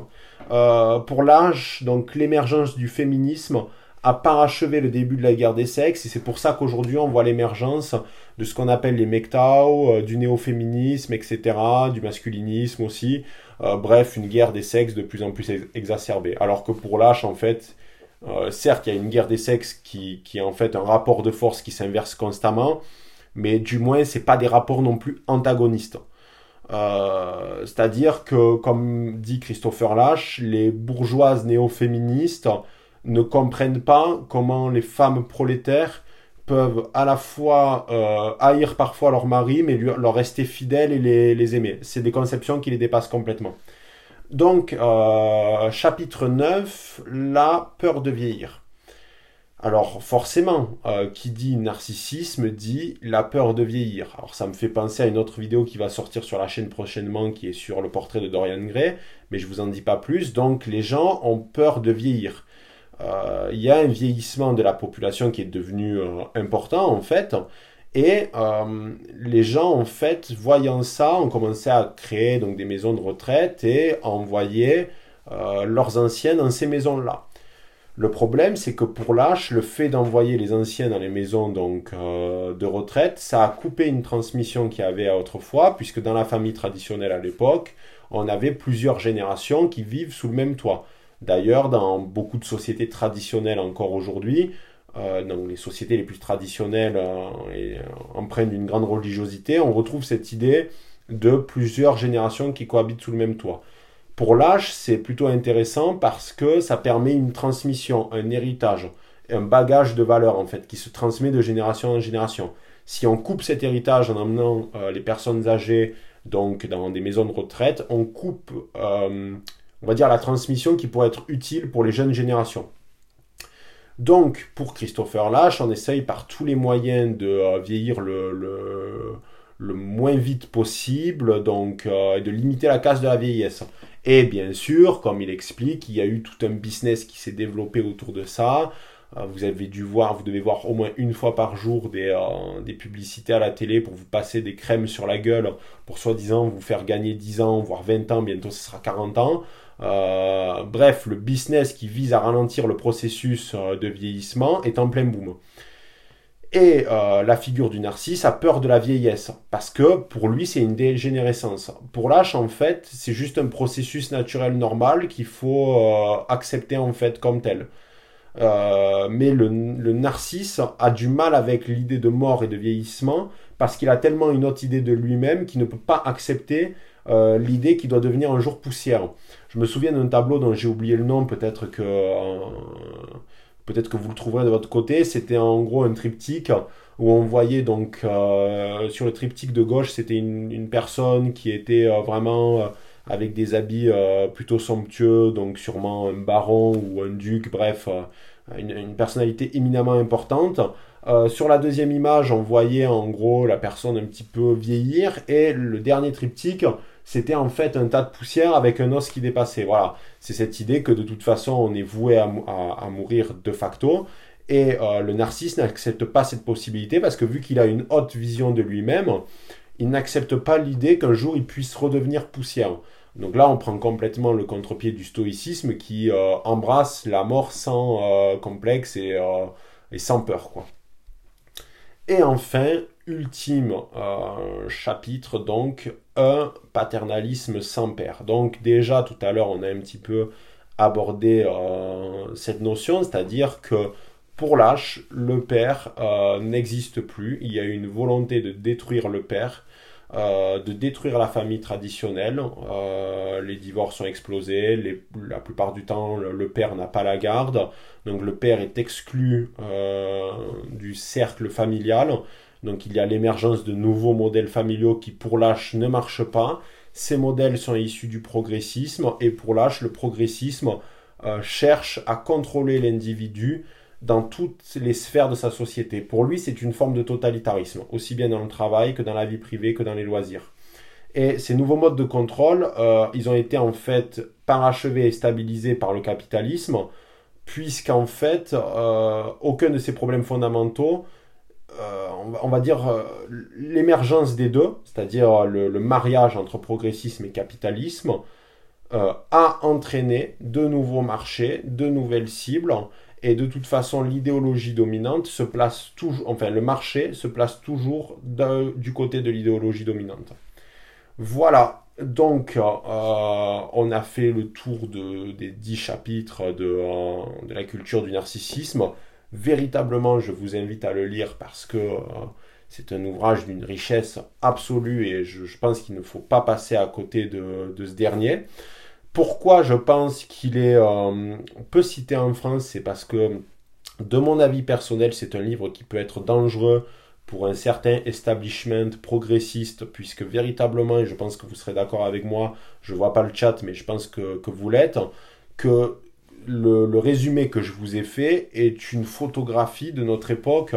A: Euh, pour l'âge, donc l'émergence du féminisme a parachevé le début de la guerre des sexes et c'est pour ça qu'aujourd'hui on voit l'émergence de ce qu'on appelle les MGTOW, euh, du néo-féminisme, etc., du masculinisme aussi. Euh, bref, une guerre des sexes de plus en plus exacerbée. Alors que pour l'âge, en fait, euh, certes, il y a une guerre des sexes qui, qui est en fait un rapport de force qui s'inverse constamment, mais du moins, c'est pas des rapports non plus antagonistes. C'est-à-dire que, comme dit Christopher Lash, les bourgeoises néo-féministes ne comprennent pas comment les femmes prolétaires peuvent à la fois euh, haïr parfois leur mari, mais leur rester fidèles et les, aimer. C'est des conceptions qui les dépassent complètement. Donc, euh, chapitre 9, la peur de vieillir. Alors forcément, euh, qui dit narcissisme dit la peur de vieillir. Alors ça me fait penser à une autre vidéo qui va sortir sur la chaîne prochainement qui est sur le portrait de Dorian Gray, mais je vous en dis pas plus. Donc les gens ont peur de vieillir. Euh, il y a un vieillissement de la population qui est devenu euh, important en fait. Et les gens en fait, voyant ça, ont commencé à créer donc des maisons de retraite et envoyer leurs anciens dans ces maisons-là. Le problème, c'est que pour l'âge, le fait d'envoyer les anciens dans les maisons donc, euh, de retraite, ça a coupé une transmission qu'il y avait autrefois, puisque dans la famille traditionnelle à l'époque, on avait plusieurs générations qui vivent sous le même toit. D'ailleurs, dans beaucoup de sociétés traditionnelles encore aujourd'hui, euh, dans les sociétés les plus traditionnelles euh, et empreintes d'une grande religiosité, on retrouve cette idée de plusieurs générations qui cohabitent sous le même toit. Pour l'âge, c'est plutôt intéressant parce que ça permet une transmission, un héritage, un bagage de valeurs en fait qui se transmet de génération en génération. Si on coupe cet héritage en emmenant euh, les personnes âgées donc dans des maisons de retraite, on coupe, euh, on va dire, la transmission qui pourrait être utile pour les jeunes générations. Donc, pour Christopher Lash, on essaye par tous les moyens de euh, vieillir le, le, moins vite possible, donc, et de limiter la casse de la vieillesse. Et bien sûr, comme il explique, il y a eu tout un business qui s'est développé autour de ça. Euh, vous avez dû voir, vous devez voir au moins une fois par jour des, euh, des publicités à la télé pour vous passer des crèmes sur la gueule pour soi-disant vous faire gagner 10 ans, voire 20 ans, bientôt ce sera 40 ans. Euh, bref, le business qui vise à ralentir le processus de vieillissement est en plein boom. Et euh, la figure du narcisse a peur de la vieillesse, parce que pour lui c'est une dégénérescence. Pour l'âge en fait c'est juste un processus naturel normal qu'il faut euh, accepter en fait comme tel. Euh, mais le, le, narcisse a du mal avec l'idée de mort et de vieillissement parce qu'il a tellement une autre idée de lui-même qu'il ne peut pas accepter l'idée qu'il doit devenir un jour poussière. Je me souviens d'un tableau dont j'ai oublié le nom, peut-être que peut-être que vous le trouverez de votre côté, c'était en gros un triptyque où on voyait donc euh, sur le triptyque de gauche, c'était une, personne qui était euh, vraiment euh, avec des habits plutôt somptueux, donc sûrement un baron ou un duc, bref, une, personnalité éminemment importante. Sur la deuxième image, on voyait en gros la personne un petit peu vieillir et le dernier triptyque, c'était en fait un tas de poussière avec un os qui dépassait. Voilà, c'est cette idée que de toute façon on est voué à, mourir de facto. Et euh, le narcisse n'accepte pas cette possibilité parce que vu qu'il a une haute vision de lui-même, il n'accepte pas l'idée qu'un jour il puisse redevenir poussière. Donc là, on prend complètement le contre-pied du stoïcisme qui euh, embrasse la mort sans euh, complexe et, et, sans peur. Quoi. Et enfin, ultime chapitre, donc un paternalisme sans père. Donc déjà tout à l'heure on a un petit peu abordé euh, cette notion, c'est-à-dire que pour l'âge, le père euh, n'existe plus. Il y a une volonté de détruire le père, euh, de détruire la famille traditionnelle. les divorces ont explosé. la plupart du temps, le père n'a pas la garde. Donc le père est exclu du cercle familial. Donc il y a l'émergence de nouveaux modèles familiaux qui pour l'âge ne marchent pas. Ces modèles sont issus du progressisme et pour l'âge, le progressisme euh, cherche à contrôler l'individu dans toutes les sphères de sa société. Pour lui, c'est une forme de totalitarisme, aussi bien dans le travail que dans la vie privée que dans les loisirs. Et ces nouveaux modes de contrôle, euh, ils ont été en fait parachevés et stabilisés par le capitalisme, puisqu'en fait, euh, aucun de ces problèmes fondamentaux euh, on, va, dire, euh, l'émergence des deux, c'est-à-dire le, mariage entre progressisme et capitalisme, a entraîné de nouveaux marchés, de nouvelles cibles, et de toute façon, l'idéologie dominante se place toujours, enfin, le marché se place toujours du côté de l'idéologie dominante. Voilà, donc, on a fait le tour des dix chapitres de, de, la culture du narcissisme véritablement, je vous invite à le lire parce que euh, c'est un ouvrage d'une richesse absolue et je, pense qu'il ne faut pas passer à côté de, ce dernier. Pourquoi je pense qu'il est euh, peu cité en France, c'est parce que, de mon avis personnel, c'est un livre qui peut être dangereux pour un certain establishment progressiste, puisque véritablement, et je pense que vous serez d'accord avec moi, je vois pas le chat, mais je pense que, que vous l'êtes, que le, résumé que je vous ai fait est une photographie de notre époque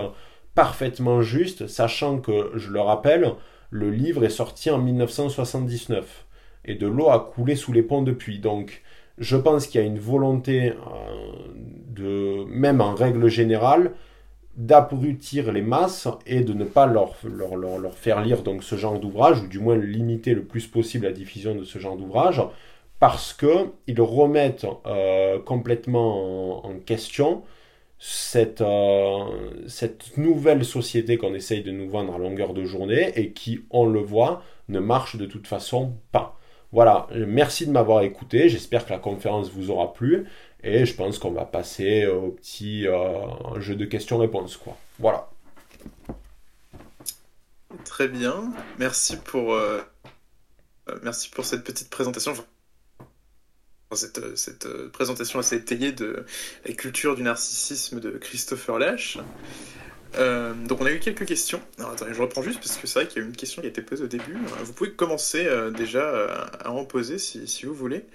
A: parfaitement juste, sachant que, je le rappelle, le livre est sorti en 1979 et de l'eau a coulé sous les ponts depuis. Donc, je pense qu'il y a une volonté euh, de, même en règle générale, d'abrutir les masses et de ne pas leur, leur, leur, faire lire donc ce genre d'ouvrage, ou du moins limiter le plus possible la diffusion de ce genre d'ouvrage, parce qu'ils remettent euh, complètement en, question cette, euh, cette nouvelle société qu'on essaye de nous vendre à longueur de journée et qui, on le voit, ne marche de toute façon pas. Voilà, merci de m'avoir écouté, j'espère que la conférence vous aura plu. Et je pense qu'on va passer au petit euh, jeu de questions-réponses. quoi. Voilà.
B: Très bien. Merci pour, euh, euh, merci pour cette petite présentation. Cette, cette, présentation assez étayée de la culture du narcissisme de Christopher Lash. donc on a eu quelques questions. Alors attendez, je reprends juste parce que c'est vrai qu'il y a une question qui a été posée au début. Vous pouvez commencer déjà à en poser si, si vous voulez.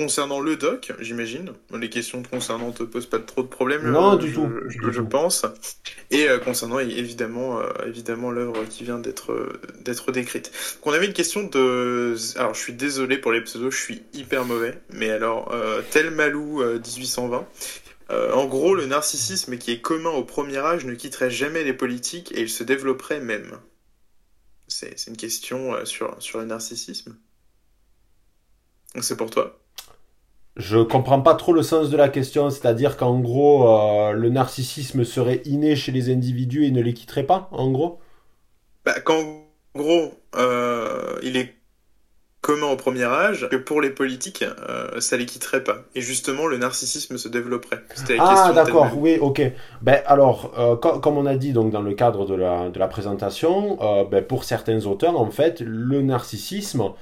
B: Euh, concernant le doc, j'imagine. Les questions concernant te posent pas trop de problèmes.
A: Non, du tout.
B: Je, pense. Et euh, concernant évidemment, euh, évidemment l'œuvre qui vient d'être d'être décrite. qu'on avait une question de. Alors, je suis désolé pour les pseudos, je suis hyper mauvais. Mais alors, euh, tel Malou 1820. en gros, le narcissisme qui est commun au premier âge ne quitterait jamais les politiques et il se développerait même. C'est une question sur, sur le narcissisme. C'est pour toi.
A: Je comprends pas trop le sens de la question, c'est-à-dire qu'en gros, euh, le narcissisme serait inné chez les individus et ne les quitterait pas, en gros?
B: Bah, Qu'en gros, euh, il est commun au premier âge, que pour les politiques, euh, ça les quitterait pas. Et justement, le narcissisme se développerait.
A: ah, d'accord, oui, ok. Ben, alors, comme on a dit donc, dans le cadre de la, de la présentation, ben, pour certains auteurs, en fait, le narcissisme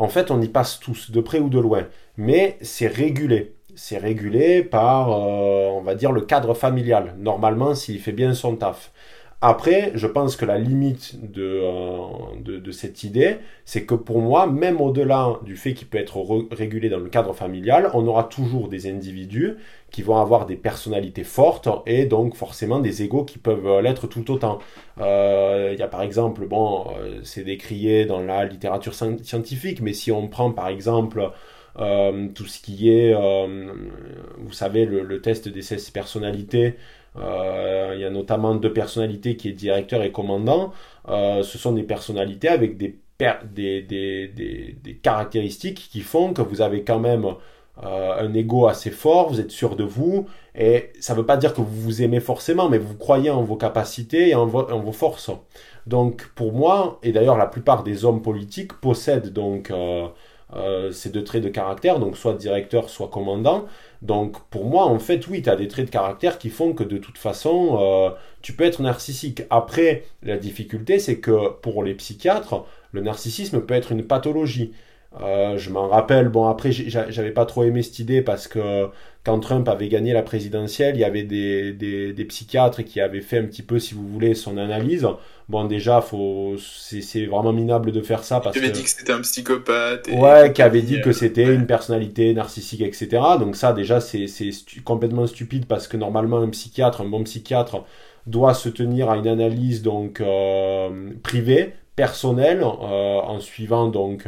A: en fait, on y passe tous, de près ou de loin. Mais c'est régulé. C'est régulé par, euh, on va dire, le cadre familial. Normalement, s'il fait bien son taf. Après, je pense que la limite euh, de, de, cette idée, c'est que pour moi, même au-delà du fait qu'il peut être régulé dans le cadre familial, on aura toujours des individus qui vont avoir des personnalités fortes et donc forcément des égaux qui peuvent l'être tout autant. Euh, il y a par exemple, bon, euh, c'est décrié dans la littérature scientifique, mais si on prend par exemple tout ce qui est, vous savez, le, le test des 16 personnalités, euh, il y a notamment deux personnalités qui est directeur et commandant. Euh, ce sont des personnalités avec des, caractéristiques qui font que vous avez quand même euh, un ego assez fort, vous êtes sûr de vous, et ça ne veut pas dire que vous vous aimez forcément, mais vous croyez en vos capacités et en, en vos forces. Donc pour moi, et d'ailleurs la plupart des hommes politiques possèdent donc ces deux traits de caractère, donc soit directeur, soit commandant, donc pour moi, en fait, oui, tu as des traits de caractère qui font que de toute façon, euh, tu peux être narcissique. Après, la difficulté, c'est que pour les psychiatres, le narcissisme peut être une pathologie. Euh, je m'en rappelle, bon après j'avais pas trop aimé cette idée parce que quand Trump avait gagné la présidentielle, il y avait des, des, psychiatres qui avaient fait un petit peu, si vous voulez, son analyse. Bon déjà, faut, c'est vraiment minable de faire ça parce
B: que... dit que c'était un psychopathe.
A: Ouais, qui avait dit que c'était une personnalité narcissique, etc. Donc ça déjà c'est complètement stupide parce que normalement un psychiatre, un bon psychiatre, doit se tenir à une analyse donc euh, privée, personnelle, euh, en suivant donc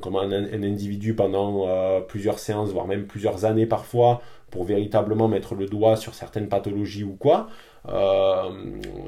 A: comme un, individu pendant euh, plusieurs séances, voire même plusieurs années parfois, pour véritablement mettre le doigt sur certaines pathologies ou quoi. Euh,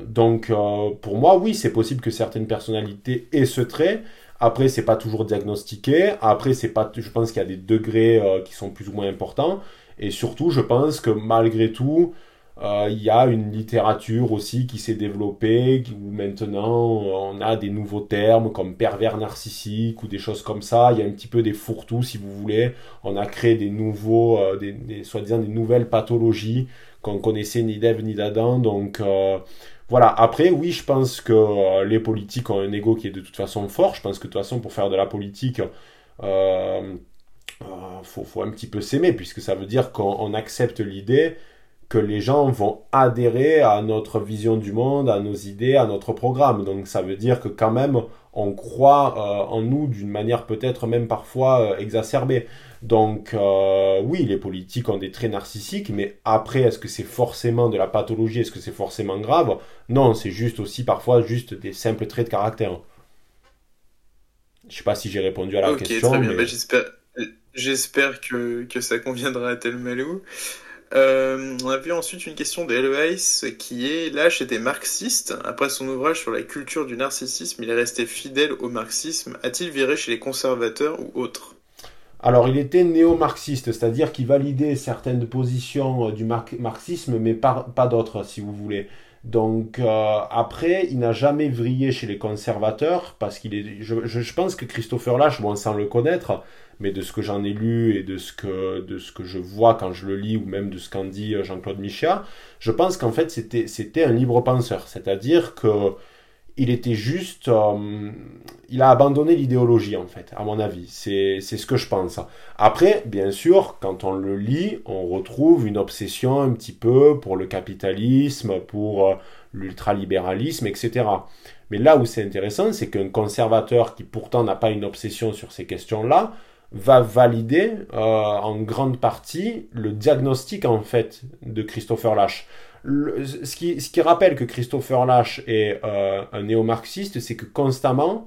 A: donc euh, pour moi, oui, c'est possible que certaines personnalités aient ce trait. Après, c'est pas toujours diagnostiqué. Après, c'est pas, je pense qu'il y a des degrés qui sont plus ou moins importants. Et surtout, je pense que malgré tout, euh, il y a une littérature aussi qui s'est développée, où maintenant on a des nouveaux termes comme pervers narcissique ou des choses comme ça. Il y a un petit peu des fourre-tout, si vous voulez. On a créé des nouveaux, euh, des, soi-disant des nouvelles pathologies qu'on connaissait ni d'Ève ni d'Adam. Donc euh, voilà. Après, oui, je pense que les politiques ont un ego qui est de toute façon fort. Je pense que de toute façon, pour faire de la politique, euh, faut, faut un petit peu s'aimer, puisque ça veut dire qu'on accepte l'idée que les gens vont adhérer à notre vision du monde, à nos idées, à notre programme. Donc ça veut dire que quand même on croit euh, en nous d'une manière peut-être même parfois euh, exacerbée. Donc euh, oui, les politiques ont des traits narcissiques, mais après, est-ce que c'est forcément de la pathologie? Est-ce que c'est forcément grave? Non, c'est juste aussi parfois juste des simples traits de caractère. Je sais pas si j'ai répondu à la question.
B: Très bien. Bah, j'espère, que, que, ça conviendra à tel Malou. Euh, on a vu ensuite une question de qui est Lâche était marxiste. Après son ouvrage sur la culture du narcissisme, il est resté fidèle au marxisme. A-t-il viré chez les conservateurs ou autres?
A: Alors, il était néo-marxiste, c'est-à-dire qu'il validait certaines positions euh, du marxisme, mais pas, d'autres, si vous voulez. Donc, euh, après, il n'a jamais vrillé chez les conservateurs, parce qu'il est. Je, pense que Christopher Lash, bon, sans le connaître, mais de ce que j'en ai lu et de ce, que, de ce que je vois quand je le lis, ou même de ce qu'en dit euh, Jean-Claude Michat, je pense qu'en fait, c'était un libre penseur. C'est-à-dire que il était juste, euh, il a abandonné l'idéologie en fait, à mon avis. C'est ce que je pense. Après, bien sûr, quand on le lit, on retrouve une obsession un petit peu pour le capitalisme, pour euh, l'ultralibéralisme, etc. Mais là où c'est intéressant, c'est qu'un conservateur qui pourtant n'a pas une obsession sur ces questions-là, va valider euh, en grande partie le diagnostic en fait de Christopher Lash ce, qui, ce, qui, rappelle que Christopher Lash est euh, un néo-marxiste, c'est que constamment,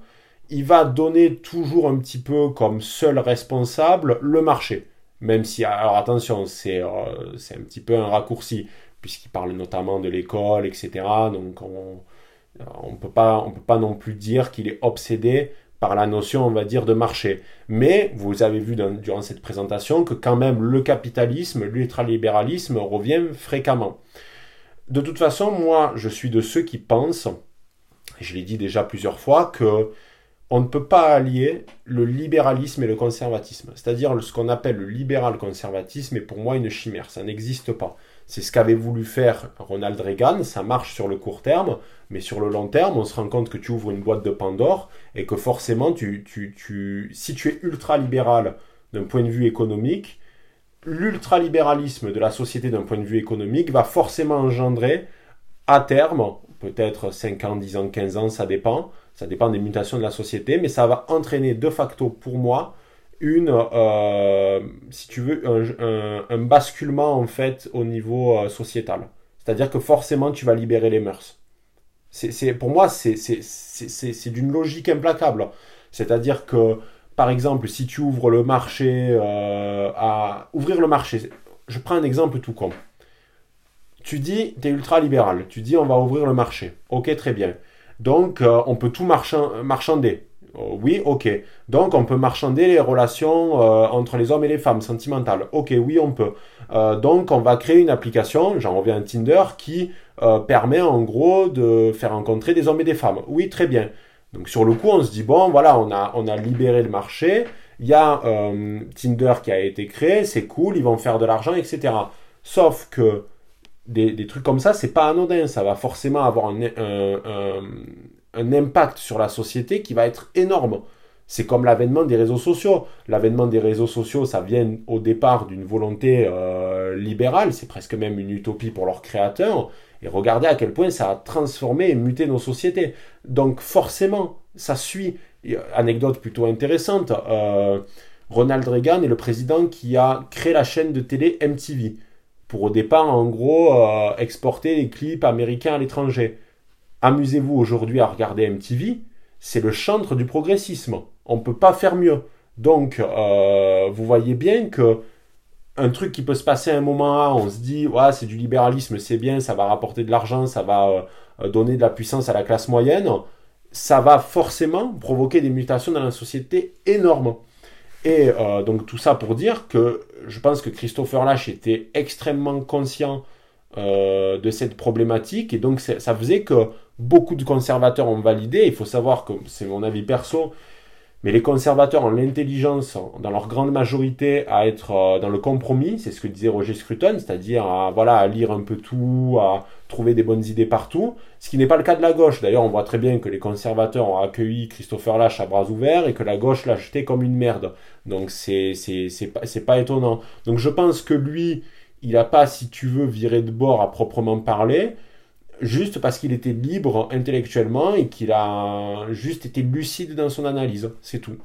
A: il va donner toujours un petit peu comme seul responsable le marché. Même si, alors attention, c'est euh, un petit peu un raccourci, puisqu'il parle notamment de l'école, etc. Donc on ne peut, pas, on peut pas non plus dire qu'il est obsédé par la notion, on va dire, de marché. Mais vous avez vu durant cette présentation que quand même le capitalisme, l'ultralibéralisme revient fréquemment. De toute façon, moi, je suis de ceux qui pensent, je l'ai dit déjà plusieurs fois, que on ne peut pas allier le libéralisme et le conservatisme. C'est-à-dire ce qu'on appelle le libéral-conservatisme est pour moi une chimère, ça n'existe pas. C'est ce qu'avait voulu faire Ronald Reagan, ça marche sur le court terme, mais sur le long terme, on se rend compte que tu ouvres une boîte de Pandore et que forcément, tu, tu, si tu es ultra-libéral d'un point de vue économique, l'ultralibéralisme de la société d'un point de vue économique va forcément engendrer à terme, peut-être 5 ans, 10 ans, 15 ans, ça dépend, ça dépend des mutations de la société, mais ça va entraîner de facto pour moi une, euh, si tu veux, un, basculement en fait au niveau euh, sociétal. C'est-à-dire que forcément tu vas libérer les mœurs. C'est, pour moi, c'est, d'une logique implacable. C'est-à-dire que par exemple, si tu ouvres le marché euh, à ouvrir le marché, je prends un exemple tout con. Tu dis, tu es ultra libéral, tu dis on va ouvrir le marché. Ok, très bien. Donc on peut tout marchander. Oh, oui, ok. Donc on peut marchander les relations euh, entre les hommes et les femmes sentimentales. Ok, oui, on peut. donc on va créer une application, j'en reviens à Tinder, qui permet en gros de faire rencontrer des hommes et des femmes. Oui, très bien. Donc sur le coup, on se dit, bon, voilà, on a, on a libéré le marché, il y a euh, Tinder qui a été créé, c'est cool, ils vont faire de l'argent, etc. Sauf que des, trucs comme ça, c'est pas anodin, ça va forcément avoir un, impact sur la société qui va être énorme. C'est comme l'avènement des réseaux sociaux. L'avènement des réseaux sociaux, ça vient au départ d'une volonté euh, libérale, c'est presque même une utopie pour leurs créateurs. Et regardez à quel point ça a transformé et muté nos sociétés. Donc forcément, ça suit. Anecdote plutôt intéressante. Euh, Ronald Reagan est le président qui a créé la chaîne de télé MTV. Pour au départ, en gros, euh, exporter les clips américains à l'étranger. Amusez-vous aujourd'hui à regarder MTV. C'est le chantre du progressisme. On ne peut pas faire mieux. Donc, euh, vous voyez bien que un truc qui peut se passer à un moment A, on se dit, ouais, c'est du libéralisme, c'est bien, ça va rapporter de l'argent, ça va euh, donner de la puissance à la classe moyenne, ça va forcément provoquer des mutations dans la société énormes. Et euh, donc tout ça pour dire que je pense que Christopher Lash était extrêmement conscient de cette problématique et donc ça faisait que beaucoup de conservateurs ont validé. Il faut savoir que c'est mon avis perso, mais les conservateurs ont l'intelligence, dans leur grande majorité, à être euh, dans le compromis, c'est ce que disait Roger Scruton, c'est-à-dire à, voilà, à lire un peu tout, à trouver des bonnes idées partout, ce qui n'est pas le cas de la gauche. D'ailleurs, on voit très bien que les conservateurs ont accueilli Christopher Lash à bras ouverts et que la gauche l'a jeté comme une merde. Donc c'est c'est pas, pas étonnant. Donc je pense que lui, il n'a pas, si tu veux, viré de bord à proprement parler, juste parce qu'il était libre intellectuellement et qu'il a juste été lucide dans son analyse. C'est tout.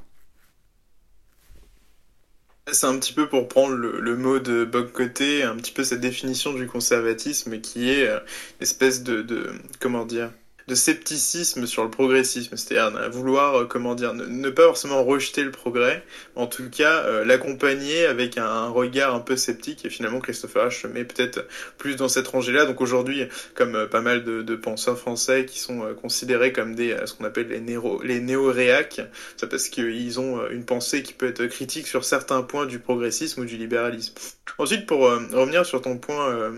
B: C'est un petit peu pour prendre le, mot de Bock-Côté, un petit peu cette définition du conservatisme qui est euh, une espèce de, de comment dire, de scepticisme sur le progressisme, c'est-à-dire vouloir, euh, comment dire, ne, pas forcément rejeter le progrès, en tout cas euh, l'accompagner avec un, regard un peu sceptique. Et finalement, Christopher H se met peut-être plus dans cette rangée-là. Donc aujourd'hui, comme euh, pas mal de, penseurs français qui sont considérés comme des, ce qu'on appelle les, néo, les néo-réacs, c'est parce qu'ils ont une pensée qui peut être critique sur certains points du progressisme ou du libéralisme. Ensuite, pour revenir sur ton point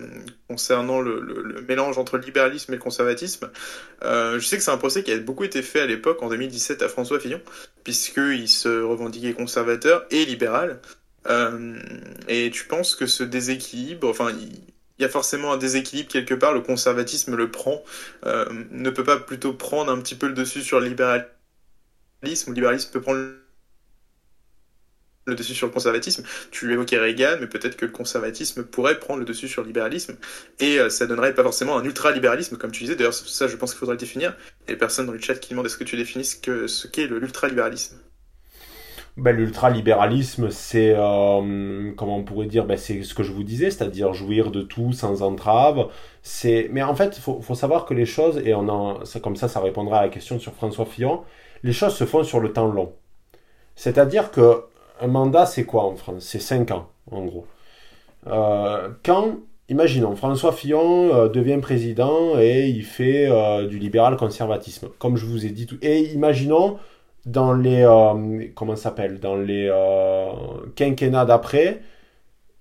B: concernant le, mélange entre libéralisme et conservatisme, euh, je sais que c'est un procès qui a beaucoup été fait à l'époque, en 2017, à François Fillon, puisqu'il se revendiquait conservateur et libéral. Euh, et tu penses que ce déséquilibre, enfin, il, y a forcément un déséquilibre quelque part, le conservatisme le prend, euh, ne peut pas plutôt prendre un petit peu le dessus sur le libéralisme, ou le libéralisme peut prendre le dessus sur le conservatisme. Tu évoquais Reagan, mais peut-être que le conservatisme pourrait prendre le dessus sur le libéralisme, et euh, ça donnerait pas forcément un ultralibéralisme, comme tu disais. D'ailleurs, ça, je pense qu'il faudrait le définir. Et personne dans le chat qui demande est-ce que tu définis ce qu'est ce qu'est l'ultralibéralisme?
A: Ben, l'ultralibéralisme, c'est, euh, comment on pourrait dire, ben, c'est ce que je vous disais, c'est-à-dire jouir de tout sans entrave. Mais en fait, il faut, savoir que les choses, et comme ça, ça répondra à la question sur François Fillon, les choses se font sur le temps long. C'est-à-dire que un mandat, c'est quoi en France? C'est 5 ans, en gros. Euh, quand, imaginons, François Fillon euh, devient président et il fait euh, du libéral-conservatisme, comme je vous ai dit. Tout. Et imaginons, dans les, comment s'appelle, dans les quinquennats d'après,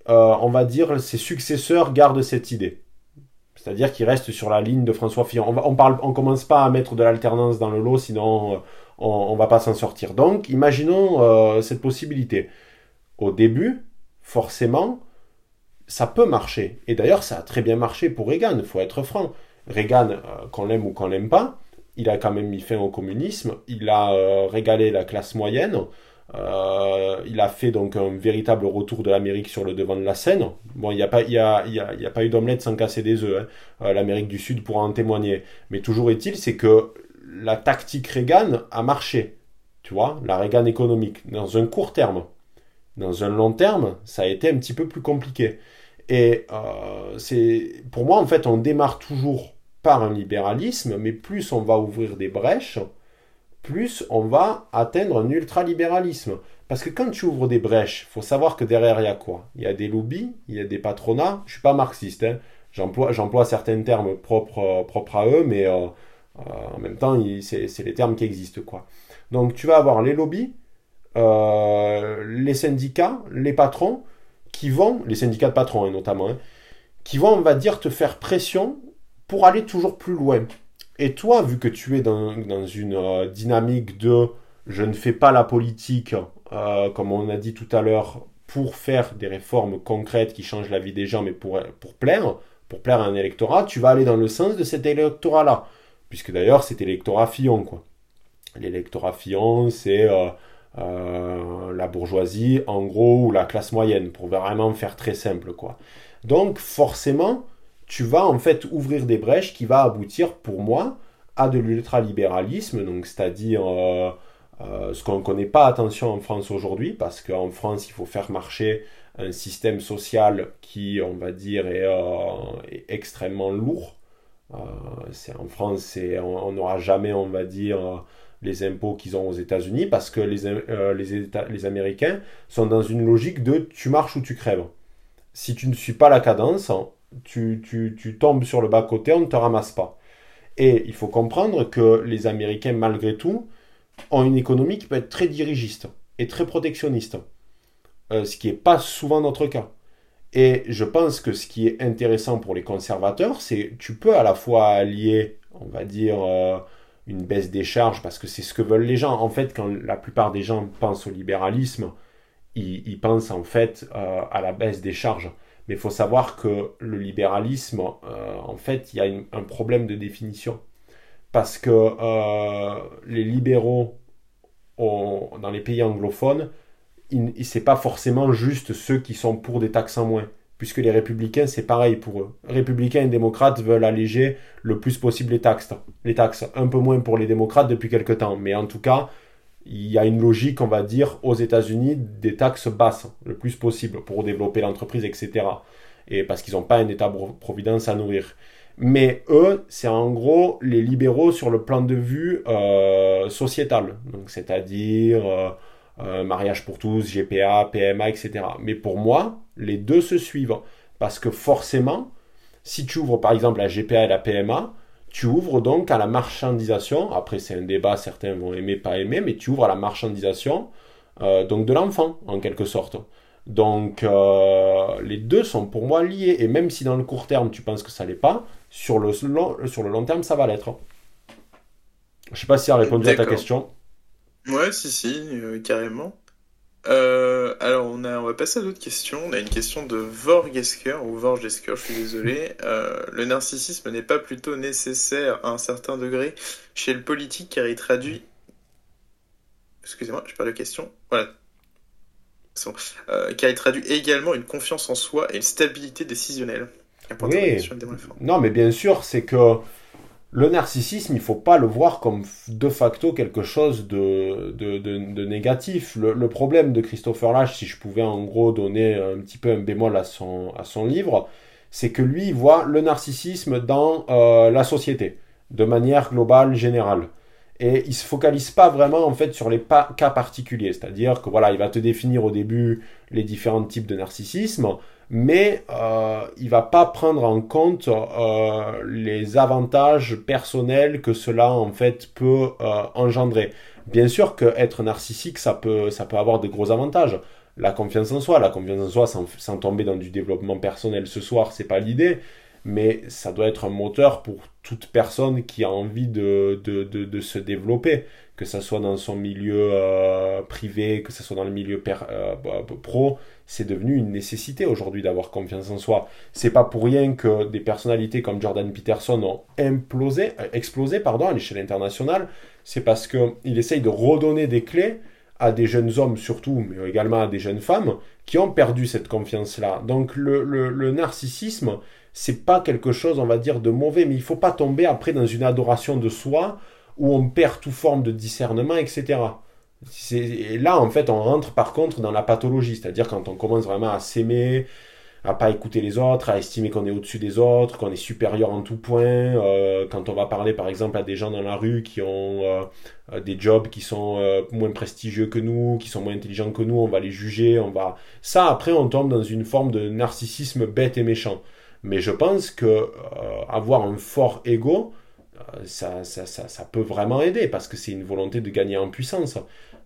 A: on va dire, ses successeurs gardent cette idée. C'est-à-dire qu'il reste sur la ligne de François Fillon. On, ne on, on commence pas à mettre de l'alternance dans le lot, sinon on, ne va pas s'en sortir. Donc, imaginons euh, cette possibilité. Au début, forcément, ça peut marcher. Et d'ailleurs, ça a très bien marché pour Reagan, il faut être franc. Reagan, euh, qu'on l'aime ou qu'on l'aime pas, il a quand même mis fin au communisme, il a euh, régalé la classe moyenne, il a fait donc un véritable retour de l'Amérique sur le devant de la scène. Bon, il n'y a, pas, a, pas eu d'omelette sans casser des œufs, hein. l'Amérique du Sud pourra en témoigner. Mais toujours est-il, c'est que la tactique Reagan a marché. Tu vois, la Reagan économique, dans un court terme. Dans un long terme, ça a été un petit peu plus compliqué. Et euh, c'est pour moi, en fait, on démarre toujours par un libéralisme, mais plus on va ouvrir des brèches, plus on va atteindre un ultralibéralisme. Parce que quand tu ouvres des brèches, faut savoir que derrière, il y a quoi? Il y a des lobbies, il y a des patronats. Je suis pas marxiste, hein. j'emploie certains termes propres, propres à eux, mais euh, euh, en même temps, c'est les termes qui existent. Quoi. Donc tu vas avoir les lobbies, euh, les syndicats, les patrons, qui vont, les syndicats de patrons hein, notamment, hein, qui vont, on va dire, te faire pression pour aller toujours plus loin. Et toi, vu que tu es dans, une euh, dynamique de je ne fais pas la politique, comme on a dit tout à l'heure, pour faire des réformes concrètes qui changent la vie des gens, mais pour, pour plaire, pour plaire à un électorat, tu vas aller dans le sens de cet électorat-là puisque d'ailleurs c'était l'électorat Fillon. Quoi. L'électorat Fillon, c'est euh, euh, la bourgeoisie, en gros, ou la classe moyenne, pour vraiment faire très simple. quoi. Donc forcément, tu vas en fait ouvrir des brèches qui va aboutir pour moi à de l'ultralibéralisme, donc c'est-à-dire euh, ce qu'on ne connaît pas attention en France aujourd'hui, parce qu'en France, il faut faire marcher un système social qui, on va dire, est extrêmement lourd, c'est en France, on n'aura jamais, on va dire, les impôts qu'ils ont aux États-Unis parce que les, euh, les, Américains sont dans une logique de tu marches ou tu crèves. Si tu ne suis pas la cadence, tu, tu tombes sur le bas-côté, on ne te ramasse pas. Et il faut comprendre que les Américains, malgré tout, ont une économie qui peut être très dirigiste et très protectionniste. Euh, ce qui n'est pas souvent notre cas. Et je pense que ce qui est intéressant pour les conservateurs, c'est tu peux à la fois allier, on va dire, euh, une baisse des charges, parce que c'est ce que veulent les gens. En fait, quand la plupart des gens pensent au libéralisme, ils, pensent en fait euh, à la baisse des charges. Mais il faut savoir que le libéralisme, euh, en fait, il y a un problème de définition. Parce que les libéraux dans les pays anglophones, c'est pas forcément juste ceux qui sont pour des taxes en moins. puisque les républicains, c'est pareil pour eux. Républicains et démocrates veulent alléger le plus possible les taxes. Les taxes, un peu moins pour les démocrates depuis quelque temps, mais en tout cas, il y a une logique, on va dire, aux États-Unis des taxes basses, le plus possible, pour développer l'entreprise, etc. Et parce qu'ils n'ont pas un État-providence à nourrir. Mais eux, c'est en gros les libéraux sur le plan de vue euh, sociétal. Donc, c'est-à-dire euh, euh, mariage pour tous, GPA, PMA, etc. Mais pour moi, les deux se suivent. Parce que forcément, si tu ouvres par exemple la GPA et la PMA, tu ouvres donc à la marchandisation. Après, c'est un débat, certains vont aimer, pas aimer, mais tu ouvres à la marchandisation donc de l'enfant, en quelque sorte. Donc, les deux sont pour moi liés. Et même si dans le court terme, tu penses que ça l'est pas, sur le, long, sur le long terme, ça va l'être. Je sais pas si ça a répondu à ta question.
B: Ouais, si, si, euh, carrément. Euh, alors, on, a, on va passer à d'autres questions. On a une question de Vorgesker, ou Vorgesker, je suis désolé. Euh, le narcissisme n'est pas plutôt nécessaire à un certain degré chez le politique car il traduit. Excusez-moi, je perds la question. Voilà. car il traduit également une confiance en soi et une stabilité décisionnelle.
A: Oui. Non, mais bien sûr, c'est que le narcissisme, il faut pas le voir comme de facto quelque chose de, de, négatif. Le, problème de Christopher Lash, si je pouvais en gros donner un petit peu un bémol à son, à son livre, c'est que lui, il voit le narcissisme dans euh, la société, de manière globale, générale. Et il se focalise pas vraiment en fait sur les cas particuliers, c'est-à-dire que voilà, il va te définir au début les différents types de narcissisme, mais euh, il va pas prendre en compte euh, les avantages personnels que cela en fait peut euh, engendrer. Bien sûr que être narcissique, ça peut, ça peut avoir de gros avantages. La confiance en soi, la confiance en soi sans, sans tomber dans du développement personnel ce soir, c'est pas l'idée, mais ça doit être un moteur pour toute personne qui a envie de, de, de, se développer, que ce soit dans son milieu euh, privé, que ce soit dans le milieu euh, bah, pro, c'est devenu une nécessité aujourd'hui d'avoir confiance en soi. C'est pas pour rien que des personnalités comme Jordan Peterson ont euh, explosé pardon, à l'échelle internationale. C'est parce qu'il essaye de redonner des clés à des jeunes hommes surtout, mais également à des jeunes femmes qui ont perdu cette confiance-là. Donc le, le, le narcissisme, c'est pas quelque chose, on va dire, de mauvais, mais il faut pas tomber après dans une adoration de soi où on perd toute forme de discernement, etc. Et là, en fait, on rentre par contre dans la pathologie, c'est-à-dire quand on commence vraiment à s'aimer, à pas écouter les autres, à estimer qu'on est au-dessus des autres, qu'on est supérieur en tout point. Euh, quand on va parler, par exemple, à des gens dans la rue qui ont euh, des jobs qui sont euh, moins prestigieux que nous, qui sont moins intelligents que nous, on va les juger, on va. Ça, après, on tombe dans une forme de narcissisme bête et méchant. Mais je pense que avoir un fort ego, ça, ça, ça, ça, peut vraiment aider parce que c'est une volonté de gagner en puissance.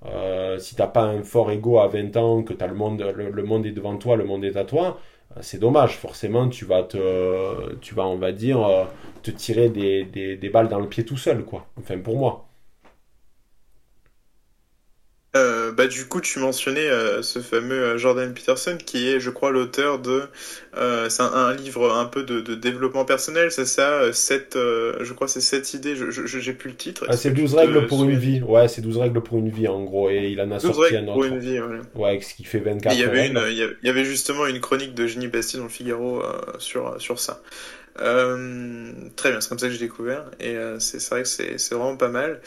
A: Euh, si t'as pas un fort ego à 20 ans, que le monde, le, monde est devant toi, le monde est à toi, euh, c'est dommage. Forcément, tu vas te, tu vas, on va dire, euh, te tirer des, des, des balles dans le pied tout seul, quoi. Enfin, pour moi.
B: Euh, bah, du coup, tu mentionnais euh, ce fameux euh, Jordan Peterson qui est, je crois, l'auteur de. c'est un, livre un peu de, de développement personnel, c'est ça sept, Je crois c'est cette idées, je j'ai plus le titre.
A: Ah, c'est 12 règles pour une vie. Ouais, c'est 12 règles pour une vie en gros. Et il en a sorti un autre. pour une vie, ouais. Ouais, ce qui fait 24
B: il y, avait une, il y avait justement une chronique de Jenny Bastille dans le Figaro sur, sur ça. Euh, très bien, c'est comme ça que j'ai découvert et euh, c'est vrai que c'est vraiment pas mal.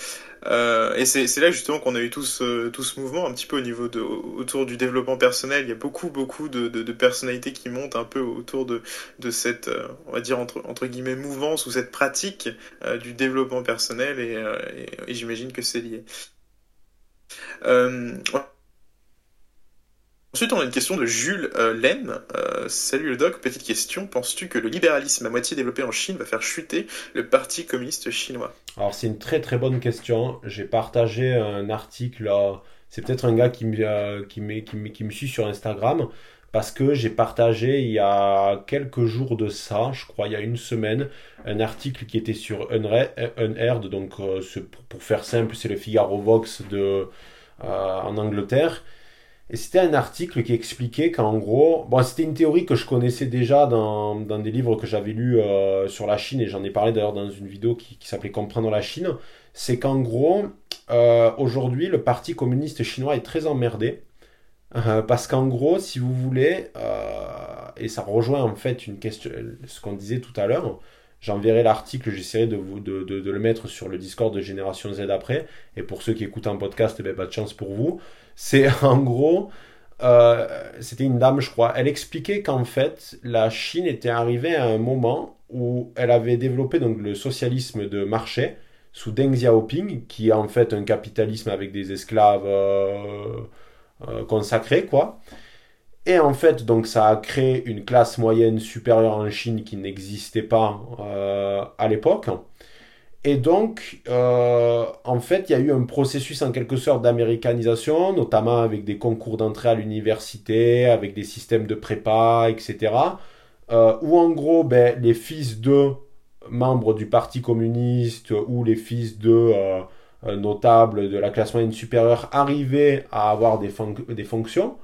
B: Euh, et c'est là justement qu'on a eu tout ce, tout ce mouvement un petit peu au niveau de autour du développement personnel. Il y a beaucoup beaucoup de, de, de personnalités qui montent un peu autour de, de cette euh, on va dire entre, entre guillemets mouvance ou cette pratique euh, du développement personnel et, et, et j'imagine que c'est lié. Euh, Ensuite, on a une question de Jules euh. Euh, salut le doc, petite question. Penses-tu que le libéralisme à moitié développé en Chine va faire chuter le Parti communiste chinois?
A: Alors, c'est une très très bonne question. J'ai partagé un article, c'est peut-être un gars qui me, euh, qui, me suit sur Instagram, parce que j'ai partagé il y a quelques jours de ça, je crois il y a une semaine, un article qui était sur Unheard, donc pour, faire simple, c'est le Figaro Vox en Angleterre. Et c'était un article qui expliquait qu'en gros, bon, c'était une théorie que je connaissais déjà dans, dans des livres que j'avais lus euh, sur la Chine, et j'en ai parlé d'ailleurs dans une vidéo qui, s'appelait Comprendre la Chine. C'est qu'en gros, euh, aujourd'hui, le Parti communiste chinois est très emmerdé. Euh, parce qu'en gros, si vous voulez, et ça rejoint en fait une question, ce qu'on disait tout à l'heure. J'enverrai l'article, j'essaierai de, vous, de, de, le mettre sur le Discord de Génération Z après. Et pour ceux qui écoutent un podcast, eh ben, pas de chance pour vous. C'est en gros, euh, c'était une dame, je crois. Elle expliquait qu'en fait, la Chine était arrivée à un moment où elle avait développé donc le socialisme de marché sous Deng Xiaoping, qui est en fait un capitalisme avec des esclaves euh, euh, consacrés, quoi. Et en fait, donc ça a créé une classe moyenne supérieure en Chine qui n'existait pas à l'époque. Et donc, euh, en fait, il y a eu un processus en quelque sorte d'américanisation, notamment avec des concours d'entrée à l'université, avec des systèmes de prépa, etc. Euh, où en gros, ben, les fils de membres du Parti communiste ou les fils de euh, notables de la classe moyenne supérieure arrivaient à avoir des, fonctions,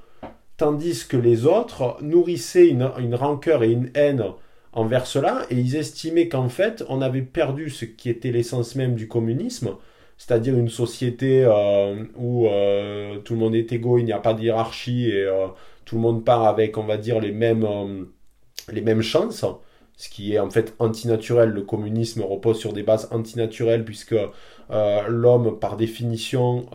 A: tandis que les autres nourrissaient une, une rancœur et une haine envers cela, et ils estimaient qu'en fait, on avait perdu ce qui était l'essence même du communisme, c'est-à-dire une société euh, où euh, tout le monde est égaux, il n'y a pas de hiérarchie, et euh, tout le monde part avec, on va dire, les mêmes, les mêmes chances, ce qui est en fait antinaturel. Le communisme repose sur des bases antinaturelles, puisque l'homme, par définition,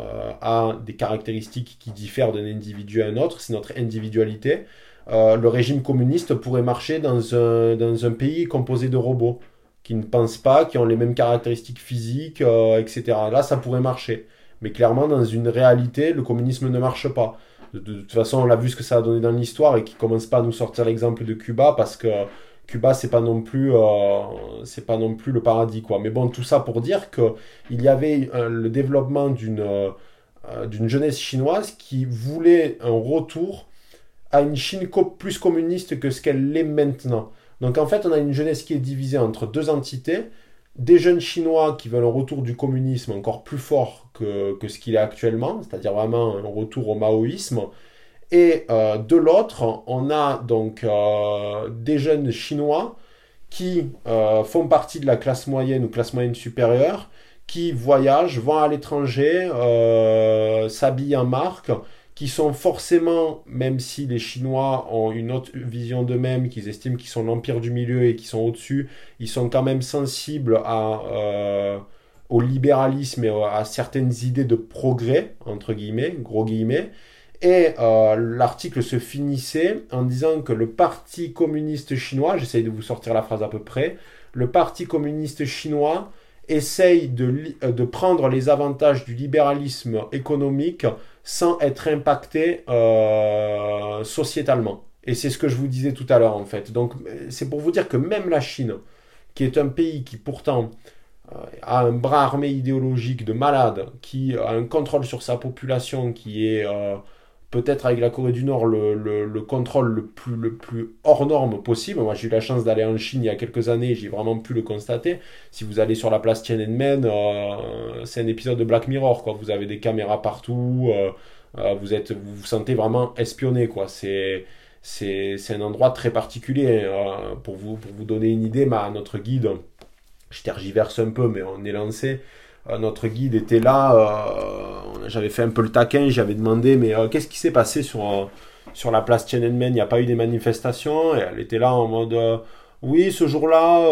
A: a des caractéristiques qui diffèrent d'un individu à un autre, c'est notre individualité. Euh, le régime communiste pourrait marcher dans un, dans un, pays composé de robots qui ne pensent pas, qui ont les mêmes caractéristiques physiques, euh, etc. Là, ça pourrait marcher. Mais clairement, dans une réalité, le communisme ne marche pas. De, toute façon, on l'a vu ce que ça a donné dans l'histoire et qui commence pas à nous sortir l'exemple de Cuba parce que Cuba, c'est pas non plus, euh, c'est pas non plus le paradis, quoi. Mais bon, tout ça pour dire que il y avait le développement d'une d'une jeunesse chinoise qui voulait un retour à une Chine plus communiste que ce qu'elle l'est maintenant. Donc en fait, on a une jeunesse qui est divisée entre deux entités, des jeunes Chinois qui veulent un retour du communisme encore plus fort que, que ce qu'il est actuellement, c'est-à-dire vraiment un retour au maoïsme, et euh, de l'autre, on a donc euh, des jeunes Chinois qui euh, font partie de la classe moyenne ou classe moyenne supérieure, qui voyagent, vont à l'étranger, s'habillent en marque, qui sont forcément, même si les Chinois ont une autre vision d'eux-mêmes, qu'ils estiment qu'ils sont l'empire du milieu et qu'ils sont au-dessus, ils sont quand même sensibles euh, au libéralisme et à certaines idées de progrès, entre guillemets, gros guillemets. Et euh, l'article se finissait en disant que le Parti communiste chinois, j'essaye de vous sortir la phrase à peu près, le Parti communiste chinois essaye de, de prendre les avantages du libéralisme économique sans être impacté euh, sociétalement. Et c'est ce que je vous disais tout à l'heure en fait. Donc c'est pour vous dire que même la Chine, qui est un pays qui pourtant euh, a un bras armé idéologique de malade, qui a un contrôle sur sa population qui est euh, peut-être avec la Corée du Nord le, le, contrôle le plus, le plus hors norme possible. Moi, j'ai eu la chance d'aller en Chine il y a quelques années, j'ai vraiment pu le constater. Si vous allez sur la place Tiananmen, euh, c'est un épisode de Black Mirror, quoi. Vous avez des caméras partout, euh, euh, vous êtes, vous vous sentez vraiment espionné, quoi. C'est c'est un endroit très particulier. Pour, vous, pour vous donner une idée, ma, notre guide, je tergiverse un peu, mais on est lancé. Euh, notre guide était là, euh, j'avais fait un peu le taquin, j'avais demandé mais euh, qu'est-ce qui s'est passé sur, la place Tiananmen? Il n'y a pas eu des manifestations? Et elle était là en mode oui, ce jour-là,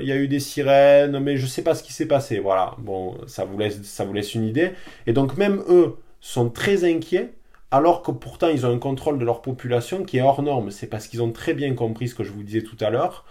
A: il y a eu des sirènes, mais je ne sais pas ce qui s'est passé. Voilà, bon, ça vous, laisse, ça vous laisse une idée. Et donc même eux sont très inquiets, alors que pourtant ils ont un contrôle de leur population qui est hors norme. C'est parce qu'ils ont très bien compris ce que je vous disais tout à l'heure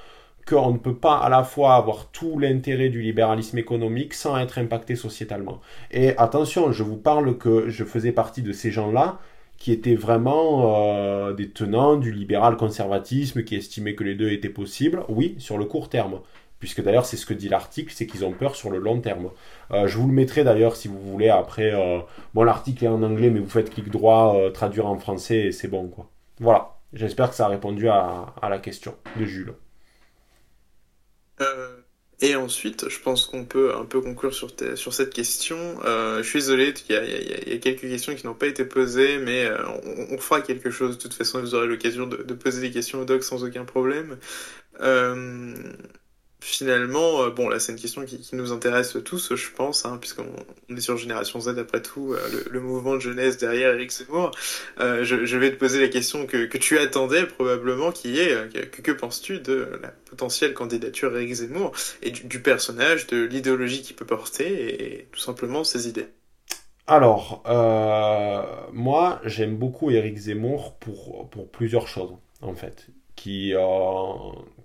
A: qu'on ne peut pas à la fois avoir tout l'intérêt du libéralisme économique sans être impacté sociétalement. Et attention, je vous parle que je faisais partie de ces gens-là qui étaient vraiment euh, des tenants du libéral conservatisme, qui estimaient que les deux étaient possibles, oui, sur le court terme. Puisque d'ailleurs, c'est ce que dit l'article, c'est qu'ils ont peur sur le long terme. Euh, je vous le mettrai d'ailleurs si vous voulez après. Euh, bon, l'article est en anglais, mais vous faites clic droit, traduire en français et c'est bon, quoi. Voilà. J'espère que ça a répondu à la question de Jules.
B: Euh, et ensuite, je pense qu'on peut un peu conclure sur, sur cette question. Euh, je suis désolé, il y, a, quelques questions qui n'ont pas été posées, mais euh, on, fera quelque chose. De toute façon, vous aurez l'occasion de, poser des questions au doc sans aucun problème. Finalement, euh, bon là c'est une question qui, nous intéresse tous, je pense, hein, puisqu'on est sur Génération Z après tout, euh, le, mouvement de jeunesse derrière Eric Zemmour. Euh, je, vais te poser la question que, tu attendais probablement, qui est que, penses-tu de la potentielle candidature d'Eric Zemmour et du, personnage, de l'idéologie qu'il peut porter et, tout simplement ses idées?
A: Alors, moi, j'aime beaucoup Eric Zemmour pour plusieurs choses, en fait qui, euh,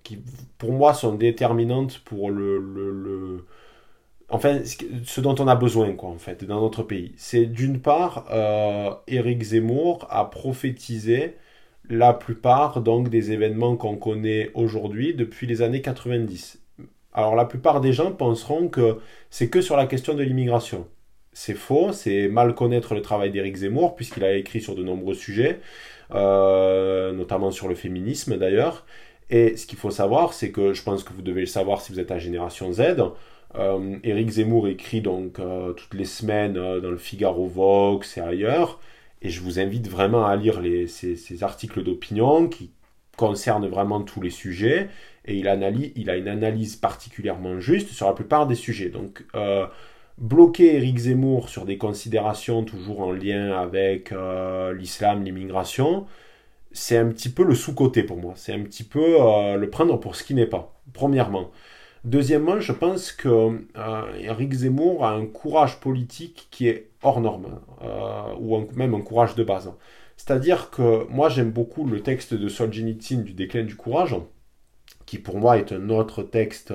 A: qui pour moi sont déterminantes pour le, le, enfin ce dont on a besoin quoi en fait dans notre pays. C'est d'une part euh, Éric Zemmour a prophétisé la plupart donc des événements qu'on connaît aujourd'hui depuis les années 90. Alors la plupart des gens penseront que c'est que sur la question de l'immigration. C'est faux, c'est mal connaître le travail d'Éric Zemmour puisqu'il a écrit sur de nombreux sujets. Euh, notamment sur le féminisme d'ailleurs. Et ce qu'il faut savoir, c'est que je pense que vous devez le savoir si vous êtes à Génération Z. Euh, Éric Zemmour écrit donc euh, toutes les semaines dans le Figaro Vox et ailleurs. Et je vous invite vraiment à lire les, ces, articles d'opinion qui concernent vraiment tous les sujets. Et il, analyse, il a une analyse particulièrement juste sur la plupart des sujets. Donc, bloquer Éric Zemmour sur des considérations toujours en lien avec euh, l'islam, l'immigration, c'est un petit peu le sous-côté pour moi. C'est un petit peu euh, le prendre pour ce qui n'est pas, premièrement. Deuxièmement, je pense que euh, Zemmour a un courage politique qui est hors norme, ou même un courage de base. C'est-à-dire que moi j'aime beaucoup le texte de Solzhenitsyn du déclin du courage, qui pour moi est un autre texte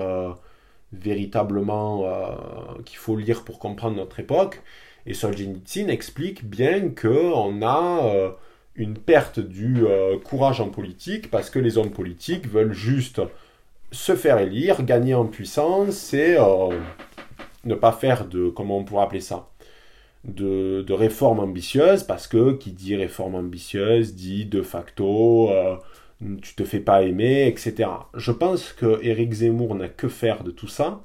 A: véritablement euh, qu'il faut lire pour comprendre notre époque. Et Solzhenitsyn explique bien qu'on a euh, une perte du euh, courage en politique parce que les hommes politiques veulent juste se faire élire, gagner en puissance et ne pas faire de, comment on pourrait appeler ça, de, de réformes ambitieuses parce que qui dit réforme ambitieuse dit de facto tu te fais pas aimer, etc. Je pense que Eric Zemmour n'a que faire de tout ça,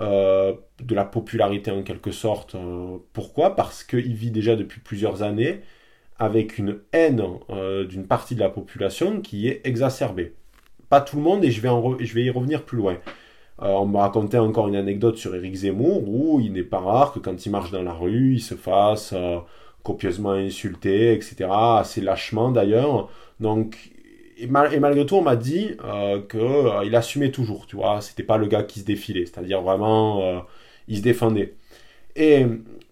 A: euh, de la popularité en quelque sorte. Euh, pourquoi? Parce qu'il vit déjà depuis plusieurs années avec une haine euh, d'une partie de la population qui est exacerbée. Pas tout le monde, et je vais, y revenir plus loin. on me racontait encore une anecdote sur Eric Zemmour où il n'est pas rare que quand il marche dans la rue, il se fasse copieusement insulter, etc. Assez lâchement d'ailleurs. Donc et, malgré tout, on m'a dit euh, qu'il euh, assumait toujours, tu vois. C'était pas le gars qui se défilait, c'est-à-dire vraiment, euh, il se défendait. Et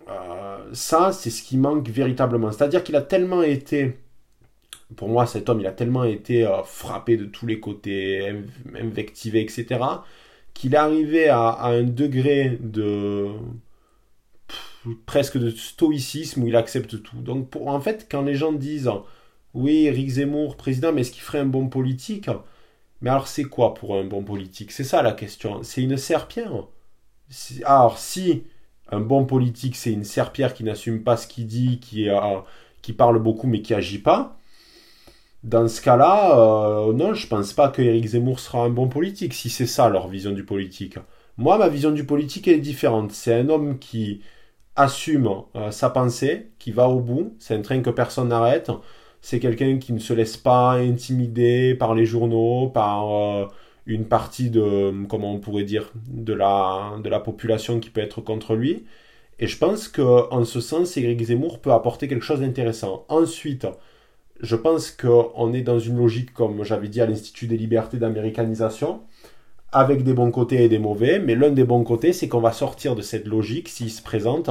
A: euh, ça, c'est ce qui manque véritablement. C'est-à-dire qu'il a tellement été, pour moi, cet homme, il a tellement été frappé de tous les côtés, invectivé, etc., qu'il est arrivé à, un degré de presque de stoïcisme où il accepte tout. Donc, en fait, quand les gens disent oui, Eric Zemmour, président, mais est-ce qu'il ferait un bon politique? Mais alors, c'est quoi pour un bon politique? C'est ça la question. C'est une serpillère. Alors, si un bon politique, c'est une serpillère qui n'assume pas ce qu'il dit, qui, qui parle beaucoup mais qui agit pas, dans ce cas-là, euh, non, je pense pas que Eric Zemmour sera un bon politique, si c'est ça leur vision du politique. Moi, ma vision du politique, elle est différente. C'est un homme qui assume euh, sa pensée, qui va au bout, c'est un train que personne n'arrête, c'est quelqu'un qui ne se laisse pas intimider par les journaux, par euh, une partie de, comment on pourrait dire, de la, de la population qui peut être contre lui. Et je pense qu'en ce sens, Éric Zemmour peut apporter quelque chose d'intéressant. Ensuite, je pense qu'on est dans une logique, comme j'avais dit, à l'Institut des libertés d'américanisation, avec des bons côtés et des mauvais. Mais l'un des bons côtés, c'est qu'on va sortir de cette logique, s'il se présente,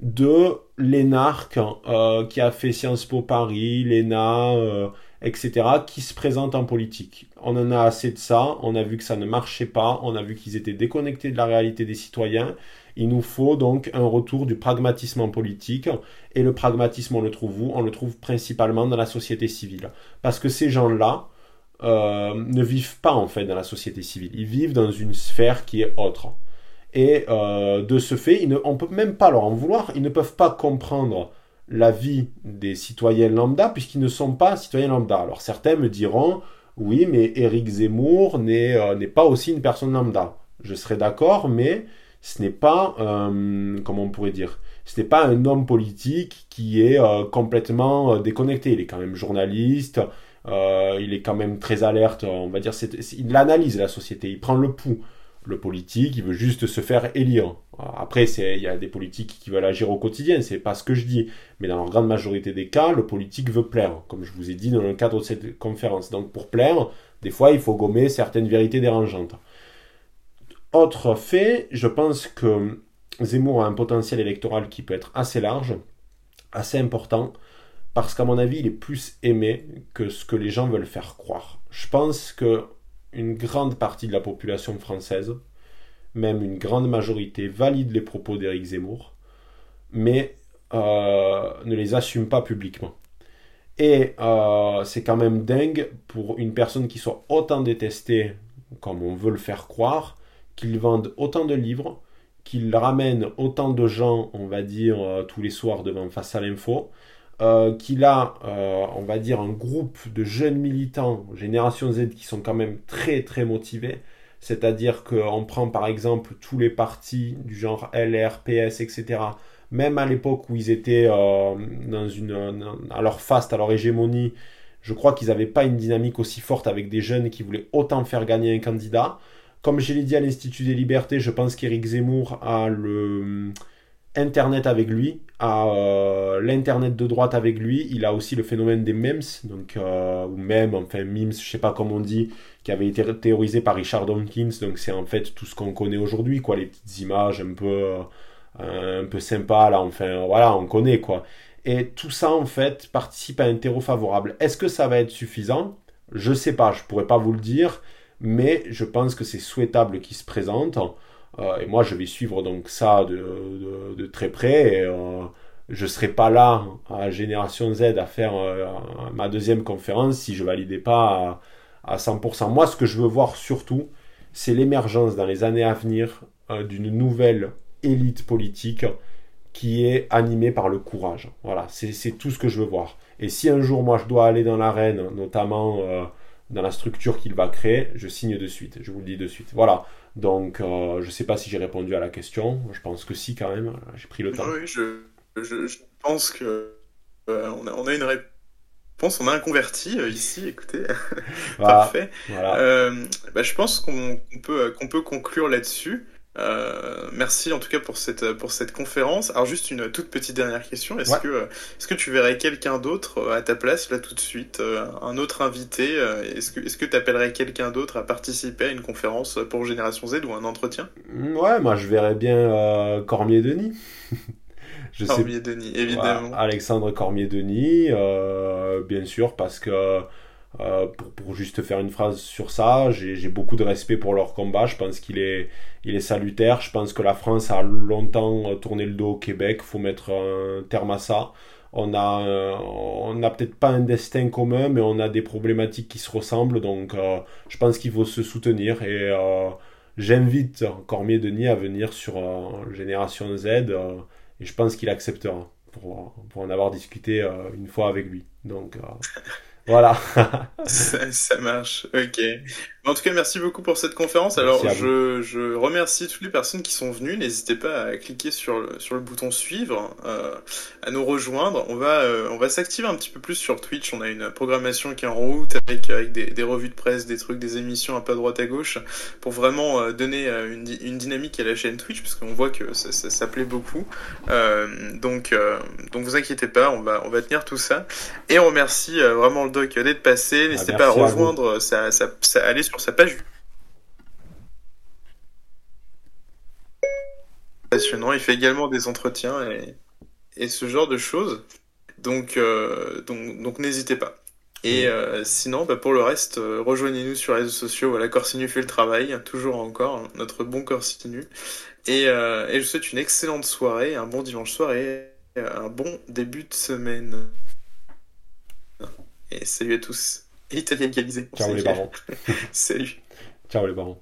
A: de l'énarque euh, qui a fait Sciences Po Paris, l'ENA, euh, etc., qui se présente en politique. On en a assez de ça, on a vu que ça ne marchait pas, on a vu qu'ils étaient déconnectés de la réalité des citoyens. Il nous faut donc un retour du pragmatisme en politique. Et le pragmatisme, on le trouve où? On le trouve principalement dans la société civile. Parce que ces gens-là euh, ne vivent pas en fait dans la société civile. Ils vivent dans une sphère qui est autre. Et euh, de ce fait, on ne peut même pas leur en vouloir. Ils ne peuvent pas comprendre la vie des citoyens lambda puisqu'ils ne sont pas citoyens lambda. Alors certains me diront, oui, mais Éric Zemmour n'est euh, pas aussi une personne lambda. Je serais d'accord, mais ce n'est pas, euh, comment on pourrait dire, ce n'est pas un homme politique qui est complètement déconnecté. Il est quand même journaliste, il est quand même très alerte, on va dire, il analyse la société, il prend le pouls. Le politique, il veut juste se faire élire. Après, il y a des politiques qui veulent agir au quotidien, c'est pas ce que je dis. Mais dans la grande majorité des cas, le politique veut plaire, comme je vous ai dit dans le cadre de cette conférence. Donc pour plaire, des fois, il faut gommer certaines vérités dérangeantes. Autre fait, je pense que Zemmour a un potentiel électoral qui peut être assez large, assez important, parce qu'à mon avis, il est plus aimé que ce que les gens veulent faire croire. Je pense que une grande partie de la population française, même une grande majorité, valide les propos d'Éric Zemmour, mais euh, ne les assume pas publiquement. Et euh, c'est quand même dingue pour une personne qui soit autant détestée, comme on veut le faire croire, qu'il vende autant de livres, qu'il ramène autant de gens, on va dire, euh, tous les soirs devant Face à l'info, euh, qu'il a, euh, on va dire, un groupe de jeunes militants, Génération Z, qui sont quand même très très motivés. C'est-à-dire qu'on prend par exemple tous les partis du genre LR, PS, etc. Même à l'époque où ils étaient dans une, à leur faste, à leur hégémonie, je crois qu'ils n'avaient pas une dynamique aussi forte avec des jeunes qui voulaient autant faire gagner un candidat. Comme je l'ai dit à l'Institut des Libertés, je pense qu'Éric Zemmour a le euh, Internet avec lui, a euh, l'Internet de droite avec lui. Il a aussi le phénomène des memes, donc, euh, ou même, enfin, memes, je sais pas comment on dit, qui avait été théorisé par Richard Dawkins. Donc, c'est en fait tout ce qu'on connaît aujourd'hui, quoi, les petites images un peu, un peu sympas, là, enfin, voilà, on connaît, quoi. Et tout ça, en fait, participe à un terreau favorable. Est-ce que ça va être suffisant? Je sais pas, je pourrais pas vous le dire mais je pense que c'est souhaitable qu'il se présente. Euh, et moi, je vais suivre donc ça de, très près. Et, euh, je ne serai pas là à Génération Z à faire euh, ma deuxième conférence si je validais pas à, à, 100%. Moi, ce que je veux voir surtout, c'est l'émergence dans les années à venir d'une nouvelle élite politique qui est animée par le courage. Voilà, c'est tout ce que je veux voir. Et si un jour, moi, je dois aller dans l'arène, notamment dans la structure qu'il va créer, je signe de suite. Je vous le dis de suite. Voilà. Donc, euh, je ne sais pas si j'ai répondu à la question. Je pense que si, quand même. J'ai pris le temps.
B: Oui, je, je, pense que euh, on, a, on, a, une réponse. On a un converti euh, ici. Écoutez, parfait. Voilà. Bah, je pense qu'on peut, qu'on peut conclure là-dessus. Euh, merci en tout cas pour cette, pour cette conférence. Alors juste une toute petite dernière question. Est-ce que, est que tu verrais quelqu'un d'autre euh, à ta place là tout de suite euh, Un autre invité Est-ce que tu appellerais quelqu'un d'autre à participer à une conférence pour Génération Z ou un entretien?
A: Ouais, moi je verrais bien Cormier-Denis.
B: Cormier-Denis, évidemment.
A: Alexandre Cormier-Denis, bien sûr, parce que euh, pour, juste faire une phrase sur ça, j'ai beaucoup de respect pour leur combat. Je pense qu'il est, il est salutaire. Je pense que la France a longtemps tourné le dos au Québec. Faut mettre un terme à ça. On a, euh, on n'a peut-être pas un destin commun, mais on a des problématiques qui se ressemblent. Donc, euh, je pense qu'il faut se soutenir. Et j'invite Cormier Denis à venir sur Génération Z. et je pense qu'il acceptera pour, pour, en avoir discuté une fois avec lui. Donc. Voilà.
B: ça, marche, ok. En tout cas, merci beaucoup pour cette conférence. Alors, je, je, remercie toutes les personnes qui sont venues. N'hésitez pas à cliquer sur le, sur le bouton suivre, euh, à nous rejoindre. On va, euh, on va s'activer un petit peu plus sur Twitch. On a une programmation qui est en route avec, avec des, des revues de presse, des trucs, des émissions un peu à droite à gauche pour vraiment euh, donner euh, une, une, dynamique à la chaîne Twitch parce qu'on voit que ça, ça, ça, plaît beaucoup. Euh, donc, donc, vous inquiétez pas, on va, on va tenir tout ça. Et on remercie vraiment le doc d'être passé. Ah, N'hésitez pas à rejoindre, ça, ça, ça, aller sur sa page passionnant. Il fait également des entretiens et, ce genre de choses. Donc, euh, donc, donc n'hésitez pas. Et euh, sinon, bah, pour le reste, euh, rejoignez-nous sur les réseaux sociaux. Voilà, Corsinu fait le travail, toujours encore, notre bon Corsinu. Et, et je vous souhaite une excellente soirée, un bon dimanche soir et un bon début de semaine. Et salut à tous. Et Italien égalisé.
A: Ciao les parents.
B: salut.
A: Ciao les parents.